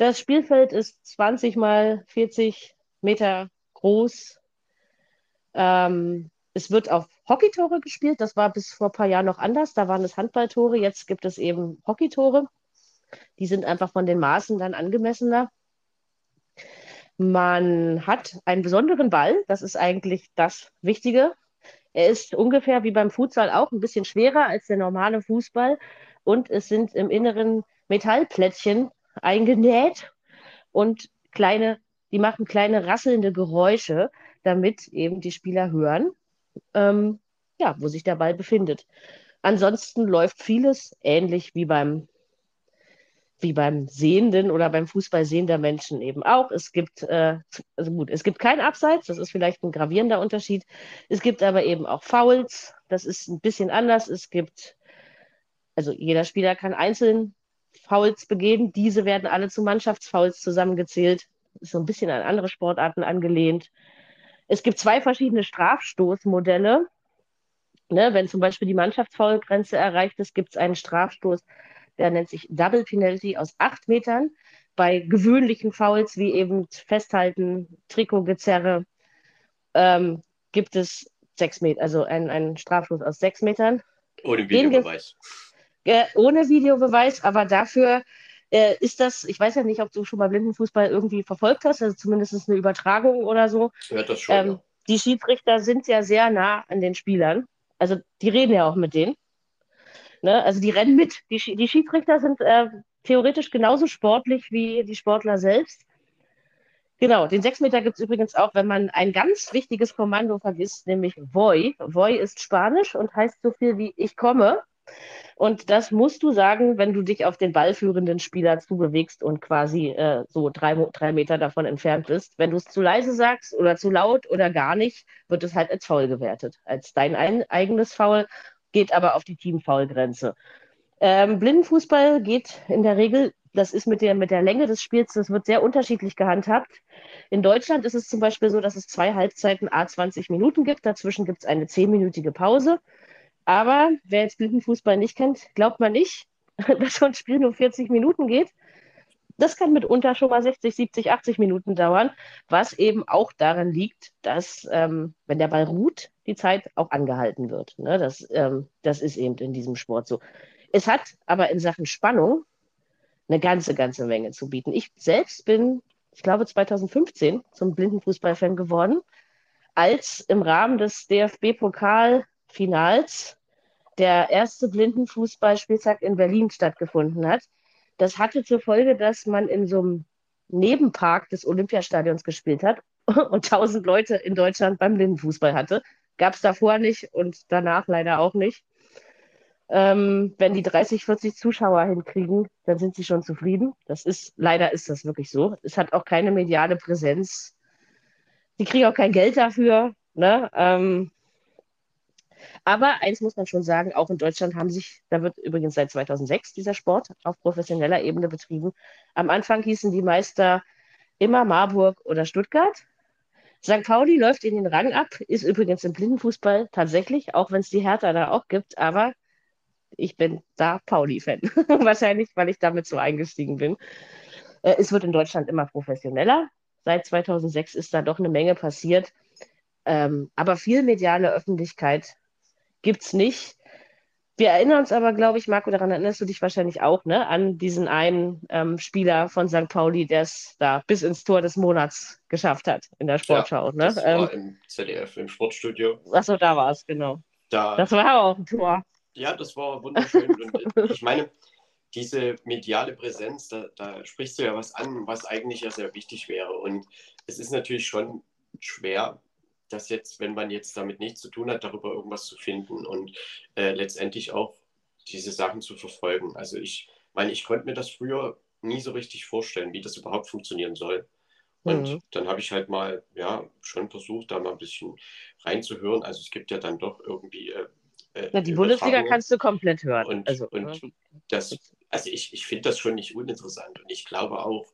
Das Spielfeld ist 20 mal 40 Meter groß. Ähm, es wird auf Hockeytore gespielt. Das war bis vor ein paar Jahren noch anders. Da waren es Handballtore. Jetzt gibt es eben Hockeytore. Die sind einfach von den Maßen dann angemessener. Man hat einen besonderen Ball. Das ist eigentlich das Wichtige. Er ist ungefähr wie beim Futsal auch ein bisschen schwerer als der normale Fußball. Und es sind im Inneren Metallplättchen eingenäht und kleine, die machen kleine rasselnde Geräusche, damit eben die Spieler hören, ähm, ja, wo sich der Ball befindet. Ansonsten läuft vieles ähnlich wie beim, wie beim Sehenden oder beim Fußball sehender Menschen eben auch. Es gibt, äh, also gut, es gibt kein Abseits, das ist vielleicht ein gravierender Unterschied. Es gibt aber eben auch Fouls, das ist ein bisschen anders. Es gibt, also jeder Spieler kann einzeln Fouls begehen. Diese werden alle zu Mannschaftsfouls zusammengezählt. Ist so ein bisschen an andere Sportarten angelehnt. Es gibt zwei verschiedene Strafstoßmodelle. Ne, wenn zum Beispiel die Mannschaftsfoulgrenze erreicht ist, gibt es einen Strafstoß, der nennt sich Double Penalty aus acht Metern. Bei gewöhnlichen Fouls wie eben Festhalten, Trikotgezerre, ähm, gibt es sechs Meter, also einen, einen Strafstoß aus sechs Metern. Ohne Videobeweis. Äh, ohne Videobeweis, aber dafür äh, ist das, ich weiß ja nicht, ob du schon mal Blindenfußball irgendwie verfolgt hast, also zumindest eine Übertragung oder so. Ja, das schon. Ähm, ja. Die Schiedsrichter sind ja sehr nah an den Spielern. Also die reden ja auch mit denen. Ne? Also die rennen mit. Die, die Schiedsrichter sind äh, theoretisch genauso sportlich wie die Sportler selbst. Genau, den Sechsmeter gibt es übrigens auch, wenn man ein ganz wichtiges Kommando vergisst, nämlich Voy. Voy ist Spanisch und heißt so viel wie ich komme. Und das musst du sagen, wenn du dich auf den ballführenden Spieler zubewegst und quasi äh, so drei, drei Meter davon entfernt bist. Wenn du es zu leise sagst oder zu laut oder gar nicht, wird es halt als Foul gewertet. Als dein ein, eigenes Foul, geht aber auf die Teamfoul-Grenze. Ähm, Blindenfußball geht in der Regel, das ist mit der, mit der Länge des Spiels, das wird sehr unterschiedlich gehandhabt. In Deutschland ist es zum Beispiel so, dass es zwei Halbzeiten a 20 Minuten gibt. Dazwischen gibt es eine zehnminütige Pause. Aber wer jetzt Blindenfußball nicht kennt, glaubt man nicht, dass so ein Spiel nur 40 Minuten geht. Das kann mitunter schon mal 60, 70, 80 Minuten dauern, was eben auch daran liegt, dass, ähm, wenn der Ball ruht, die Zeit auch angehalten wird. Ne? Das, ähm, das ist eben in diesem Sport so. Es hat aber in Sachen Spannung eine ganze, ganze Menge zu bieten. Ich selbst bin, ich glaube, 2015 zum Blindenfußballfan geworden, als im Rahmen des DFB-Pokal Finals der erste Blindenfußballspieltag in Berlin stattgefunden hat. Das hatte zur Folge, dass man in so einem Nebenpark des Olympiastadions gespielt hat und tausend Leute in Deutschland beim Blindenfußball hatte. Gab es davor nicht und danach leider auch nicht. Ähm, wenn die 30, 40 Zuschauer hinkriegen, dann sind sie schon zufrieden. Das ist, leider ist das wirklich so. Es hat auch keine mediale Präsenz. Die kriegen auch kein Geld dafür. Ne? Ähm, aber eins muss man schon sagen, auch in Deutschland haben sich, da wird übrigens seit 2006 dieser Sport auf professioneller Ebene betrieben. Am Anfang hießen die Meister immer Marburg oder Stuttgart. St. Pauli läuft in den Rang ab, ist übrigens im Blindenfußball tatsächlich, auch wenn es die Hertha da auch gibt, aber ich bin da Pauli-Fan. Wahrscheinlich, weil ich damit so eingestiegen bin. Äh, es wird in Deutschland immer professioneller. Seit 2006 ist da doch eine Menge passiert. Ähm, aber viel mediale Öffentlichkeit gibt es nicht. Wir erinnern uns aber, glaube ich, Marco, daran erinnerst du dich wahrscheinlich auch, ne, an diesen einen ähm, Spieler von St. Pauli, der es da bis ins Tor des Monats geschafft hat in der Sportschau. Ja, ne? Das war ähm, im ZDF, im Sportstudio. Achso, da war es, genau. Da, das war auch ein Tor. Ja, das war wunderschön. Und ich meine, diese mediale Präsenz, da, da, sprichst du ja was an, was eigentlich ja sehr wichtig wäre. Und es ist natürlich schon schwer, dass jetzt, wenn man jetzt damit nichts zu tun hat, darüber irgendwas zu finden und äh, letztendlich auch diese Sachen zu verfolgen. Also ich meine, ich konnte mir das früher nie so richtig vorstellen, wie das überhaupt funktionieren soll. Und mhm. dann habe ich halt mal, ja, schon versucht, da mal ein bisschen reinzuhören. Also es gibt ja dann doch irgendwie. Äh, äh Na, die Bundesliga kannst du komplett hören. Und, also, und ne? das, also ich, ich finde das schon nicht uninteressant. Und ich glaube auch,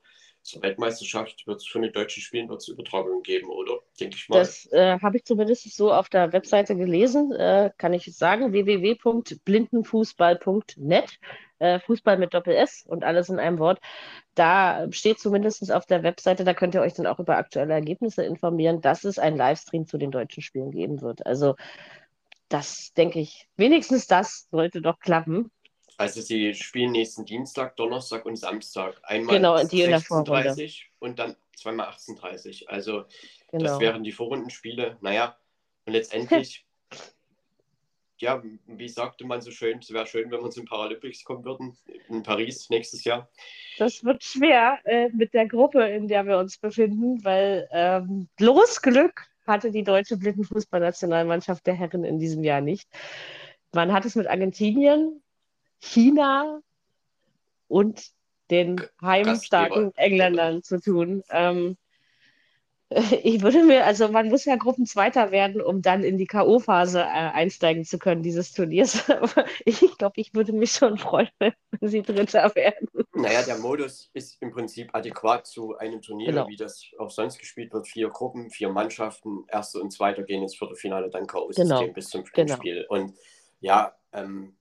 zur Weltmeisterschaft wird es von den deutschen Spielen wird's Übertragungen geben, oder? Denke ich mal. Das äh, habe ich zumindest so auf der Webseite gelesen, äh, kann ich sagen, www.blindenfußball.net. äh, Fußball mit Doppel-S und alles in einem Wort. Da steht zumindest auf der Webseite, da könnt ihr euch dann auch über aktuelle Ergebnisse informieren, dass es einen Livestream zu den deutschen Spielen geben wird. Also das denke ich, wenigstens das sollte doch klappen. Also sie spielen nächsten Dienstag, Donnerstag und Samstag. Einmal Genau, die in der 16.30 und dann zweimal 18.30 Also das Genau. wären die Vorrundenspiele. Naja, und letztendlich, ja, wie sagte man so schön, es wäre schön, wenn wir in Paralympics kommen würden, in Paris nächstes Jahr. Das wird schwer äh, mit der Gruppe, in der wir uns befinden, weil ähm, bloß Glück hatte die deutsche Blindenfußballnationalmannschaft der Herren in diesem Jahr nicht. Man hat es mit Argentinien, China und den heimstarken Engländern zu tun. Ähm, ich würde mir, also man muss ja Gruppenzweiter werden, um dann in die K.O.-Phase äh, einsteigen zu können, dieses Turniers. Aber ich glaube, ich würde mich schon freuen, wenn sie Dritter werden. Naja, der Modus ist im Prinzip adäquat zu einem Turnier, Genau. wie das auch sonst gespielt wird. Vier Gruppen, vier Mannschaften, erste und zweite gehen ins Viertelfinale, dann K.O.-System Genau. bis zum Genau. Spiel. Und ja, ähm, äh,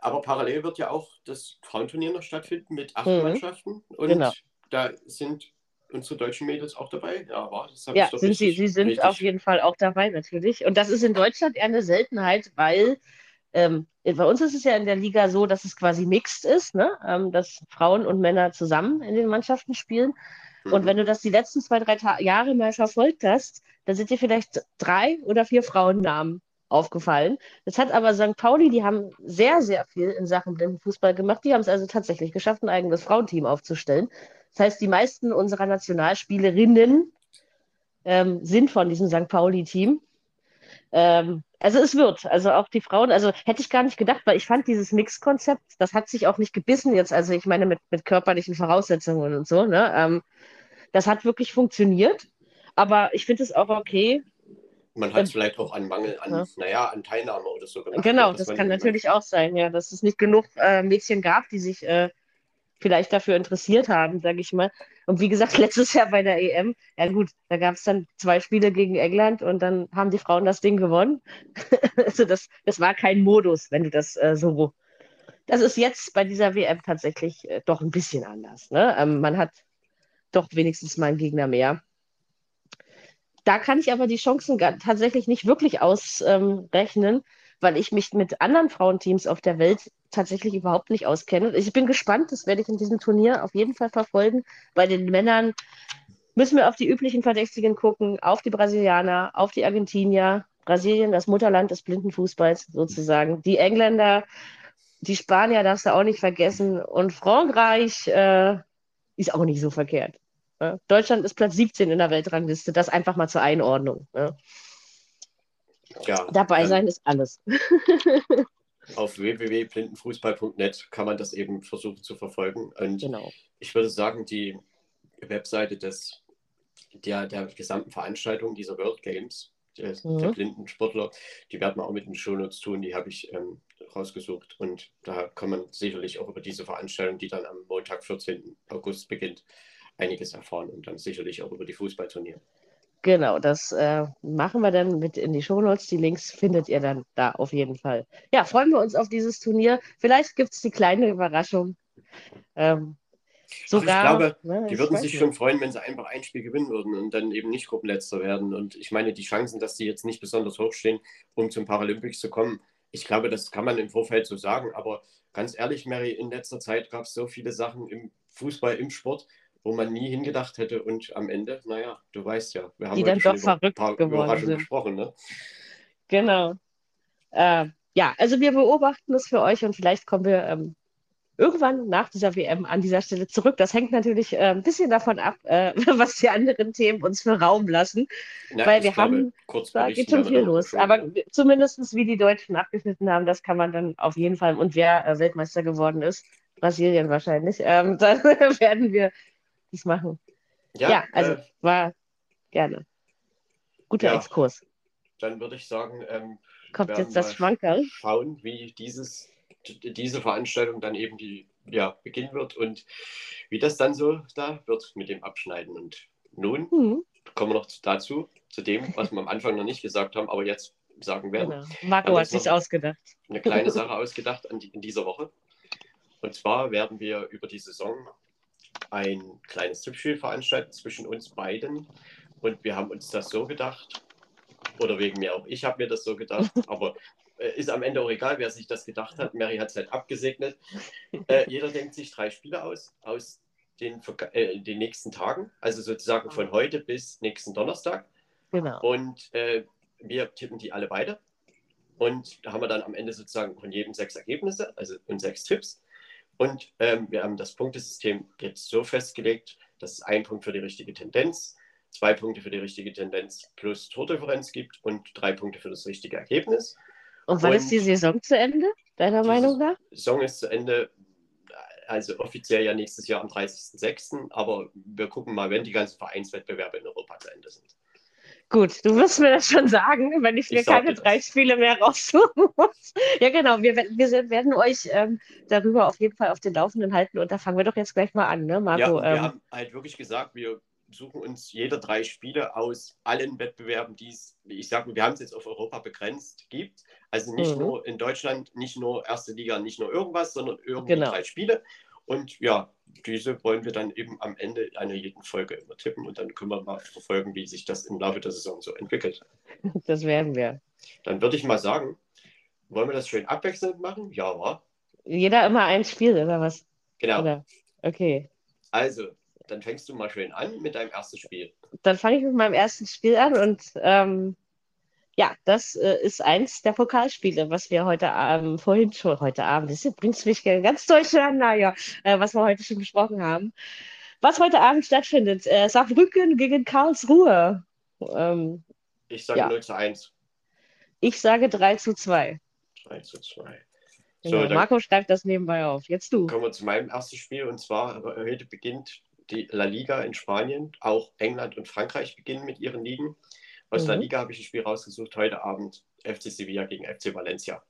aber parallel wird ja auch das Frauenturnier noch stattfinden mit acht Mhm. Mannschaften. Und Genau. da sind unsere deutschen Mädels auch dabei. Ja, war das habe Ja, ich doch sind sie, richtig, sie sind richtig. auf jeden Fall auch dabei, natürlich. Und das ist in Deutschland eher eine Seltenheit, weil ähm, bei uns ist es ja in der Liga so, dass es quasi mixed ist, ne? Ähm, dass Frauen und Männer zusammen in den Mannschaften spielen. Und Mhm. wenn du das die letzten zwei, drei Ta Jahre mal verfolgt hast, dann sind dir vielleicht drei oder vier Frauennamen aufgefallen. Das hat aber St. Pauli, die haben sehr, sehr viel in Sachen Blindenfußball gemacht. Die haben es also tatsächlich geschafft, ein eigenes Frauenteam aufzustellen. Das heißt, die meisten unserer Nationalspielerinnen ähm, sind von diesem St. Pauli-Team. Ähm, also es wird, also auch die Frauen, also hätte ich gar nicht gedacht, weil ich fand dieses Mix-Konzept, das hat sich auch nicht gebissen jetzt, also ich meine mit, mit körperlichen Voraussetzungen und so, ne? Ähm, das hat wirklich funktioniert, aber ich finde es auch okay. Man hat es ähm, vielleicht auch an Mangel an, ja. naja, an Teilnahme oder so gemacht. Genau, dass das kann natürlich auch sein, ja, dass es nicht genug äh, Mädchen gab, die sich äh, vielleicht dafür interessiert haben, sage ich mal. Und wie gesagt, letztes Jahr bei der EM, ja gut, da gab es dann zwei Spiele gegen England und dann haben die Frauen das Ding gewonnen. also das, das war kein Modus, wenn du das äh, so. Das ist jetzt bei dieser WM tatsächlich äh, doch ein bisschen anders. Ne? Ähm, man hat doch wenigstens mal einen Gegner mehr. Da kann ich aber die Chancen tatsächlich nicht wirklich ausrechnen, weil ich mich mit anderen Frauenteams auf der Welt tatsächlich überhaupt nicht auskenne. Ich bin gespannt, das werde ich in diesem Turnier auf jeden Fall verfolgen. Bei den Männern müssen wir auf die üblichen Verdächtigen gucken, auf die Brasilianer, auf die Argentinier, Brasilien, das Mutterland des blinden Fußballs sozusagen, die Engländer, die Spanier darfst du auch nicht vergessen und Frankreich äh, ist auch nicht so verkehrt. Ne? Deutschland ist Platz 17 in der Weltrangliste, das einfach mal zur Einordnung. Ne? Ja, Dabei sein ist alles. Auf www.blindenfußball.net kann man das eben versuchen zu verfolgen. Und Genau. ich würde sagen, die Webseite des, der, der gesamten Veranstaltung dieser World Games, der, Mhm. der blinden Sportler, die werden wir auch mit den Shownotes tun, die habe ich ähm, rausgesucht. Und da kann man sicherlich auch über diese Veranstaltung, die dann am Montag, 14. August beginnt, einiges erfahren und dann sicherlich auch über die Fußballturniere. Genau, das äh, machen wir dann mit in die Shownotes. Die Links findet ihr dann da auf jeden Fall. Ja, freuen wir uns auf dieses Turnier. Vielleicht gibt es die kleine Überraschung. Ähm, sogar, glaube, ne, Die ich würden sich nicht. schon freuen, wenn sie einfach ein Spiel gewinnen würden und dann eben nicht Gruppenletzter werden. Und ich meine, die Chancen, dass die jetzt nicht besonders hoch stehen, um zum Paralympics zu kommen, ich glaube, das kann man im Vorfeld so sagen. Aber ganz ehrlich, Mary, in letzter Zeit gab es so viele Sachen im Fußball, im Sport, wo man nie hingedacht hätte. Und am Ende, naja, du weißt ja, wir haben Die dann schon doch über verrückt paar geworden sind. gesprochen. Ne? Genau. Äh, ja, also wir beobachten es für euch und vielleicht kommen wir ähm, irgendwann nach dieser WM an dieser Stelle zurück. Das hängt natürlich äh, ein bisschen davon ab, äh, was die anderen Themen uns für Raum lassen. Na, Weil wir glaube, haben- kurz Da geht schon viel los. schon, Aber ne? zumindest wie die Deutschen abgeschnitten haben, das kann man dann auf jeden Fall. Und wer äh, Weltmeister geworden ist, Brasilien wahrscheinlich, ähm, dann werden wir das machen. Ja, also äh, war gerne. Guter ja. Exkurs. dann würde ich sagen, ähm, Kommt jetzt das mal Schwankerl? schauen, wie dieses, diese Veranstaltung dann eben die, ja, beginnen wird und wie das dann so da wird mit dem Abschneiden. Und nun Hm, kommen wir noch zu- dazu, zu dem, was wir am Anfang noch nicht gesagt haben, aber jetzt sagen werden. genau. Marco hat sich ausgedacht. Eine kleine Sache ausgedacht die, in dieser Woche. Und zwar werden wir über die Saison ein kleines Tippspiel veranstalten zwischen uns beiden. Und wir haben uns das so gedacht, oder wegen mir auch ich habe mir das so gedacht, aber äh, ist am Ende auch egal, wer sich das gedacht hat. Mary hat es halt abgesegnet. Äh, jeder denkt sich drei Spiele aus, aus den, äh, den nächsten Tagen, also sozusagen von heute bis nächsten Donnerstag. Genau. Und äh, wir tippen die alle beide. Und da haben wir dann am Ende sozusagen von jedem sechs Ergebnisse, also und sechs Tipps. Und ähm, wir haben das Punktesystem jetzt so festgelegt, dass es einen Punkt für die richtige Tendenz, zwei Punkte für die richtige Tendenz plus Tordifferenz gibt und drei Punkte für das richtige Ergebnis. Und wann und ist die Saison zu Ende, deiner Meinung nach? Die Saison ist zu Ende, also offiziell ja nächstes Jahr am 30.06., aber wir gucken mal, wenn die ganzen Vereinswettbewerbe in Europa zu Ende sind. Gut, du wirst mir das schon sagen, wenn ich mir ich keine drei Spiele mehr raussuchen muss. ja, genau. Wir, wir werden euch ähm, darüber auf jeden Fall auf den Laufenden halten und da fangen wir doch jetzt gleich mal an, ne, Marco? Ja, wir ähm, haben halt wirklich gesagt, wir suchen uns jeder drei Spiele aus allen Wettbewerben, die es, ich sage, wir haben es jetzt auf Europa begrenzt, gibt. Also nicht mhm. nur in Deutschland, nicht nur erste Liga, nicht nur irgendwas, sondern irgendwie genau. drei Spiele. Und ja, diese wollen wir dann eben am Ende einer jeden Folge immer tippen und dann können wir mal verfolgen, wie sich das im Laufe der Saison so entwickelt. Das werden wir. Dann würde ich mal sagen, wollen wir das schön abwechselnd machen? Ja, wa? Jeder immer ein Spiel, oder was? Genau. Oder? Okay. Also, dann fängst du mal schön an mit deinem ersten Spiel. Dann fange ich mit meinem ersten Spiel an und ähm, ja, das äh, ist eins der Pokalspiele, was wir heute Abend, vorhin schon, heute Abend, das bringt mich ganz durcheinander, ja, äh, was wir heute schon besprochen haben. Was heute Abend stattfindet, äh, Saarbrücken gegen Karlsruhe. Ähm, ich sage ja. 0 zu 1. Ich sage 3 zu 2. 3 zu 2. Genau, so, Marco schreibt das nebenbei auf. Jetzt du. Kommen wir zu meinem ersten Spiel und zwar heute beginnt die La Liga in Spanien. Auch England und Frankreich beginnen mit ihren Ligen. Aus mhm. der Liga habe ich ein Spiel rausgesucht, heute Abend FC Sevilla gegen FC Valencia.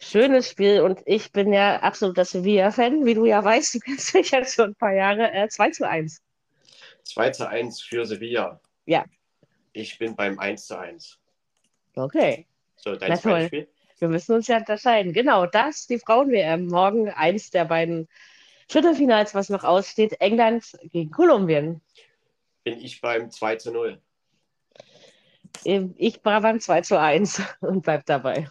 Schönes Spiel und ich bin ja absoluter Sevilla-Fan, wie du ja weißt, du kennst mich ja schon ein paar Jahre. Äh, 2 zu 1. 2 zu 1 für Sevilla. Ja. Ich bin beim 1 zu 1. Okay. So, dein zweites Spiel? Wir müssen uns ja unterscheiden. Genau, das, die Frauen-WM. Morgen eins der beiden Viertelfinals, was noch aussteht. England gegen Kolumbien. Bin ich beim 2 zu 0. Ich war beim 2 zu 1 und bleib dabei.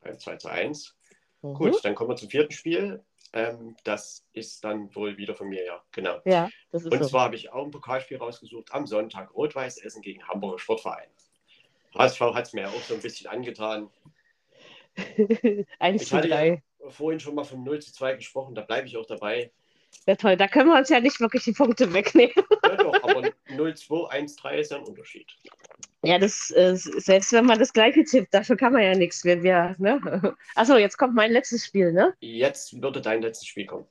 Beim 2 zu 1. Mhm. Gut, dann kommen wir zum vierten Spiel. Ähm, das ist dann wohl wieder von mir, ja, genau. Ja, das ist Und so. zwar habe ich auch ein Pokalspiel rausgesucht am Sonntag. Rot-Weiß Essen gegen Hamburger Sportverein. HSV hat es mir auch so ein bisschen angetan. 1 zu 3. Ja vorhin schon mal von 0 zu 2 gesprochen, da bleibe ich auch dabei. Ja, toll, da können wir uns ja nicht wirklich die Punkte wegnehmen. Ja, doch, aber 0-2, 1-3 ist ja ein Unterschied. Ja, das, äh, selbst wenn man das gleiche tippt, dafür kann man ja nichts. Wir, wir, ne? Achso, jetzt kommt mein letztes Spiel, ne? Jetzt würde dein letztes Spiel kommen.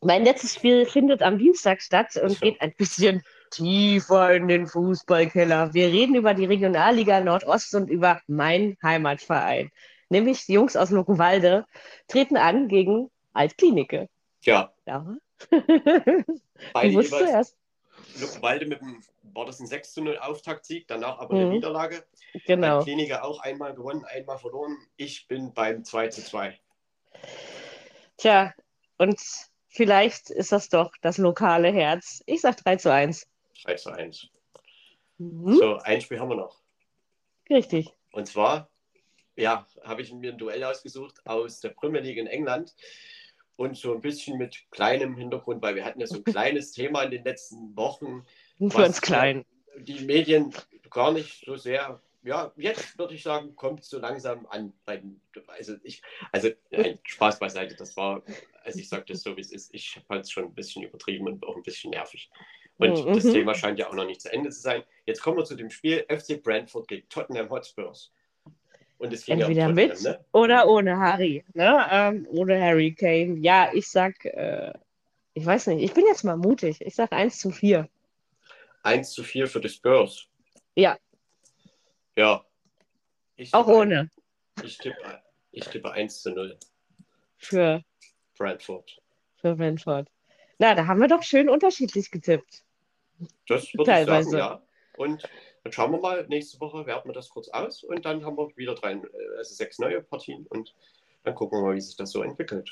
Mein letztes Spiel findet am Dienstag statt und so. geht ein bisschen tiefer in den Fußballkeller. Wir reden über die Regionalliga Nordost und über meinen Heimatverein. Nämlich die Jungs aus Luckenwalde treten an gegen Altklinike. Ja. ja. Beide. Luckenwalde mit dem, war das ein 6 zu 0 Auftaktsieg, danach aber eine mhm. Niederlage. Genau. Bei Kliniker auch einmal gewonnen, einmal verloren. Ich bin beim 2 zu 2. Tja, und vielleicht ist das doch das lokale Herz. Ich sag 3 zu 1. 3 zu 1. Mhm. So, ein Spiel haben wir noch. Richtig. Und zwar, ja, habe ich mir ein Duell ausgesucht aus der Premier League in England und so ein bisschen mit kleinem Hintergrund, weil wir hatten ja so ein kleines Thema in den letzten Wochen. Ganz klein. Die Medien gar nicht so sehr, ja, jetzt würde ich sagen, kommt so langsam an. Also, ich, also nein, Spaß beiseite, das war, als ich sagte, so wie es ist, ich fand es schon ein bisschen übertrieben und auch ein bisschen nervig. Und mhm. das Thema scheint ja auch noch nicht zu Ende zu sein. Jetzt kommen wir zu dem Spiel FC Brentford gegen Tottenham Hotspurs. Und es Entweder ja um mit ne? oder ohne Harry. Ne? Ähm, ohne Harry Kane. Ja, ich sag, äh, ich weiß nicht, ich bin jetzt mal mutig. Ich sag 1 zu 4. 1 zu 4 für die Spurs. Ja. Ja. Ich Auch ohne. Ein, ich, tippe, ich tippe 1 zu 0. Für Brentford. Für Brentford. Na, da haben wir doch schön unterschiedlich getippt. Das würde ich sagen, ja. Und dann schauen wir mal, nächste Woche werten wir das kurz aus und dann haben wir wieder drei, also sechs neue Partien und dann gucken wir mal, wie sich das so entwickelt.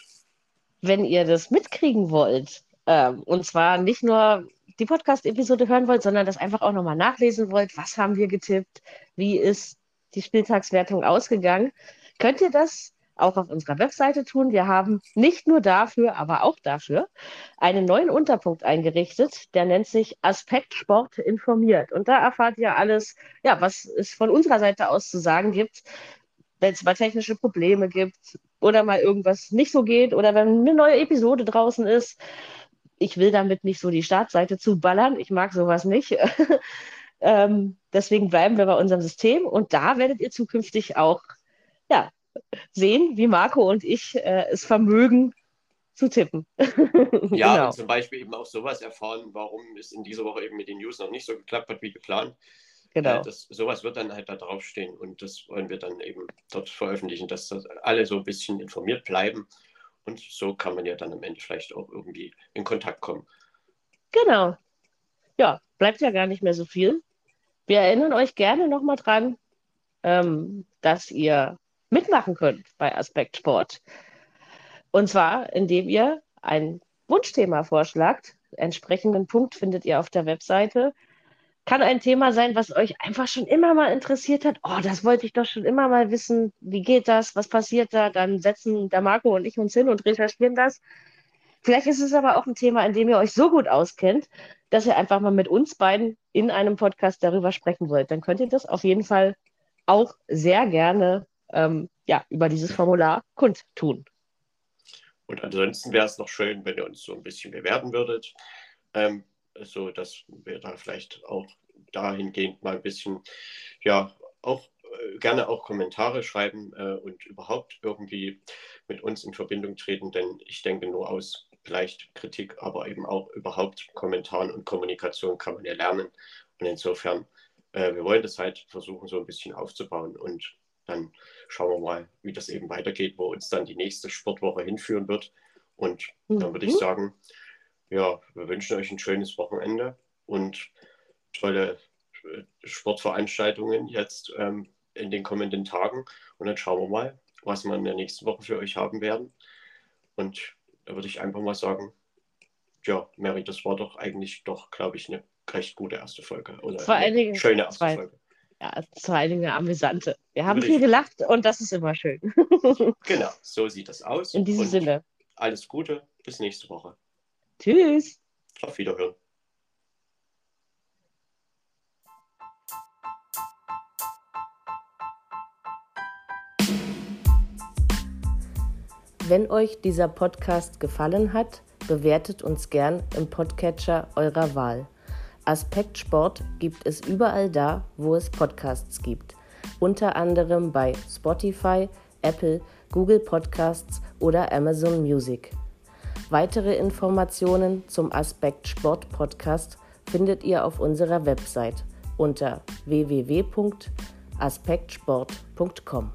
wenn ihr das mitkriegen wollt, ähm, und zwar nicht nur die Podcast-Episode hören wollt, sondern das einfach auch nochmal nachlesen wollt, was haben wir getippt, wie ist die Spieltagswertung ausgegangen, könnt ihr das auch auf unserer Webseite tun. Wir haben nicht nur dafür, aber auch dafür einen neuen Unterpunkt eingerichtet, der nennt sich Aspekt Sport informiert. Und da erfahrt ihr alles, ja, was es von unserer Seite aus zu sagen gibt, wenn es mal technische Probleme gibt oder mal irgendwas nicht so geht oder wenn eine neue Episode draußen ist. Ich will damit nicht so die Startseite zuballern. Ich mag sowas nicht. ähm, deswegen bleiben wir bei unserem System und da werdet ihr zukünftig auch ja, sehen, wie Marco und ich äh, es vermögen zu tippen. ja, genau. und zum Beispiel eben auch sowas erfahren, warum es in dieser Woche eben mit den News noch nicht so geklappt hat wie geplant. Genau. Äh, das, sowas wird dann halt da draufstehen und das wollen wir dann eben dort veröffentlichen, dass das alle so ein bisschen informiert bleiben und so kann man ja dann am Ende vielleicht auch irgendwie in Kontakt kommen. Genau. Ja, bleibt ja gar nicht mehr so viel. Wir erinnern euch gerne nochmal dran, ähm, dass ihr mitmachen könnt bei Aspekt Sport. Und zwar, indem ihr ein Wunschthema vorschlagt. Entsprechenden Punkt findet ihr auf der Webseite. Kann ein Thema sein, was euch einfach schon immer mal interessiert hat. Oh, das wollte ich doch schon immer mal wissen. Wie geht das? Was passiert da? Dann setzen der Marco und ich uns hin und recherchieren das. Vielleicht ist es aber auch ein Thema, in dem ihr euch so gut auskennt, dass ihr einfach mal mit uns beiden in einem Podcast darüber sprechen wollt. Dann könnt ihr das auf jeden Fall auch sehr gerne ähm, ja, über dieses Formular kundtun. Und ansonsten wäre es noch schön, wenn ihr uns so ein bisschen bewerten würdet, ähm, so dass wir da vielleicht auch dahingehend mal ein bisschen, ja, auch äh, gerne auch Kommentare schreiben äh, und überhaupt irgendwie mit uns in Verbindung treten, denn ich denke nur aus vielleicht Kritik, aber eben auch überhaupt Kommentaren und Kommunikation kann man ja lernen. Und insofern, äh, wir wollen das halt versuchen, so ein bisschen aufzubauen und dann schauen wir mal, wie das eben weitergeht, wo uns dann die nächste Sportwoche hinführen wird. Und dann würde ich mhm. sagen, ja, wir wünschen euch ein schönes Wochenende und tolle äh, Sportveranstaltungen jetzt ähm, in den kommenden Tagen. Und dann schauen wir mal, was wir in der nächsten Woche für euch haben werden. Und da würde ich einfach mal sagen, ja, Mary, das war doch eigentlich doch, glaube ich, eine recht gute erste Folge. Oder Vor allen Dingen schöne erste zwei, Folge ja, vor allen Dingen eine amüsante. Wir haben viel gelacht und das ist immer schön. genau, so sieht das aus. In diesem und Sinne. Alles Gute, bis nächste Woche. Tschüss. Auf Wiederhören. Wenn euch dieser Podcast gefallen hat, bewertet uns gern im Podcatcher eurer Wahl. Aspekt Sport gibt es überall da, wo es Podcasts gibt. Unter anderem bei Spotify, Apple, Google Podcasts oder Amazon Music. Weitere Informationen zum Aspekt Sport Podcast findet ihr auf unserer Website unter www.aspektsport.com.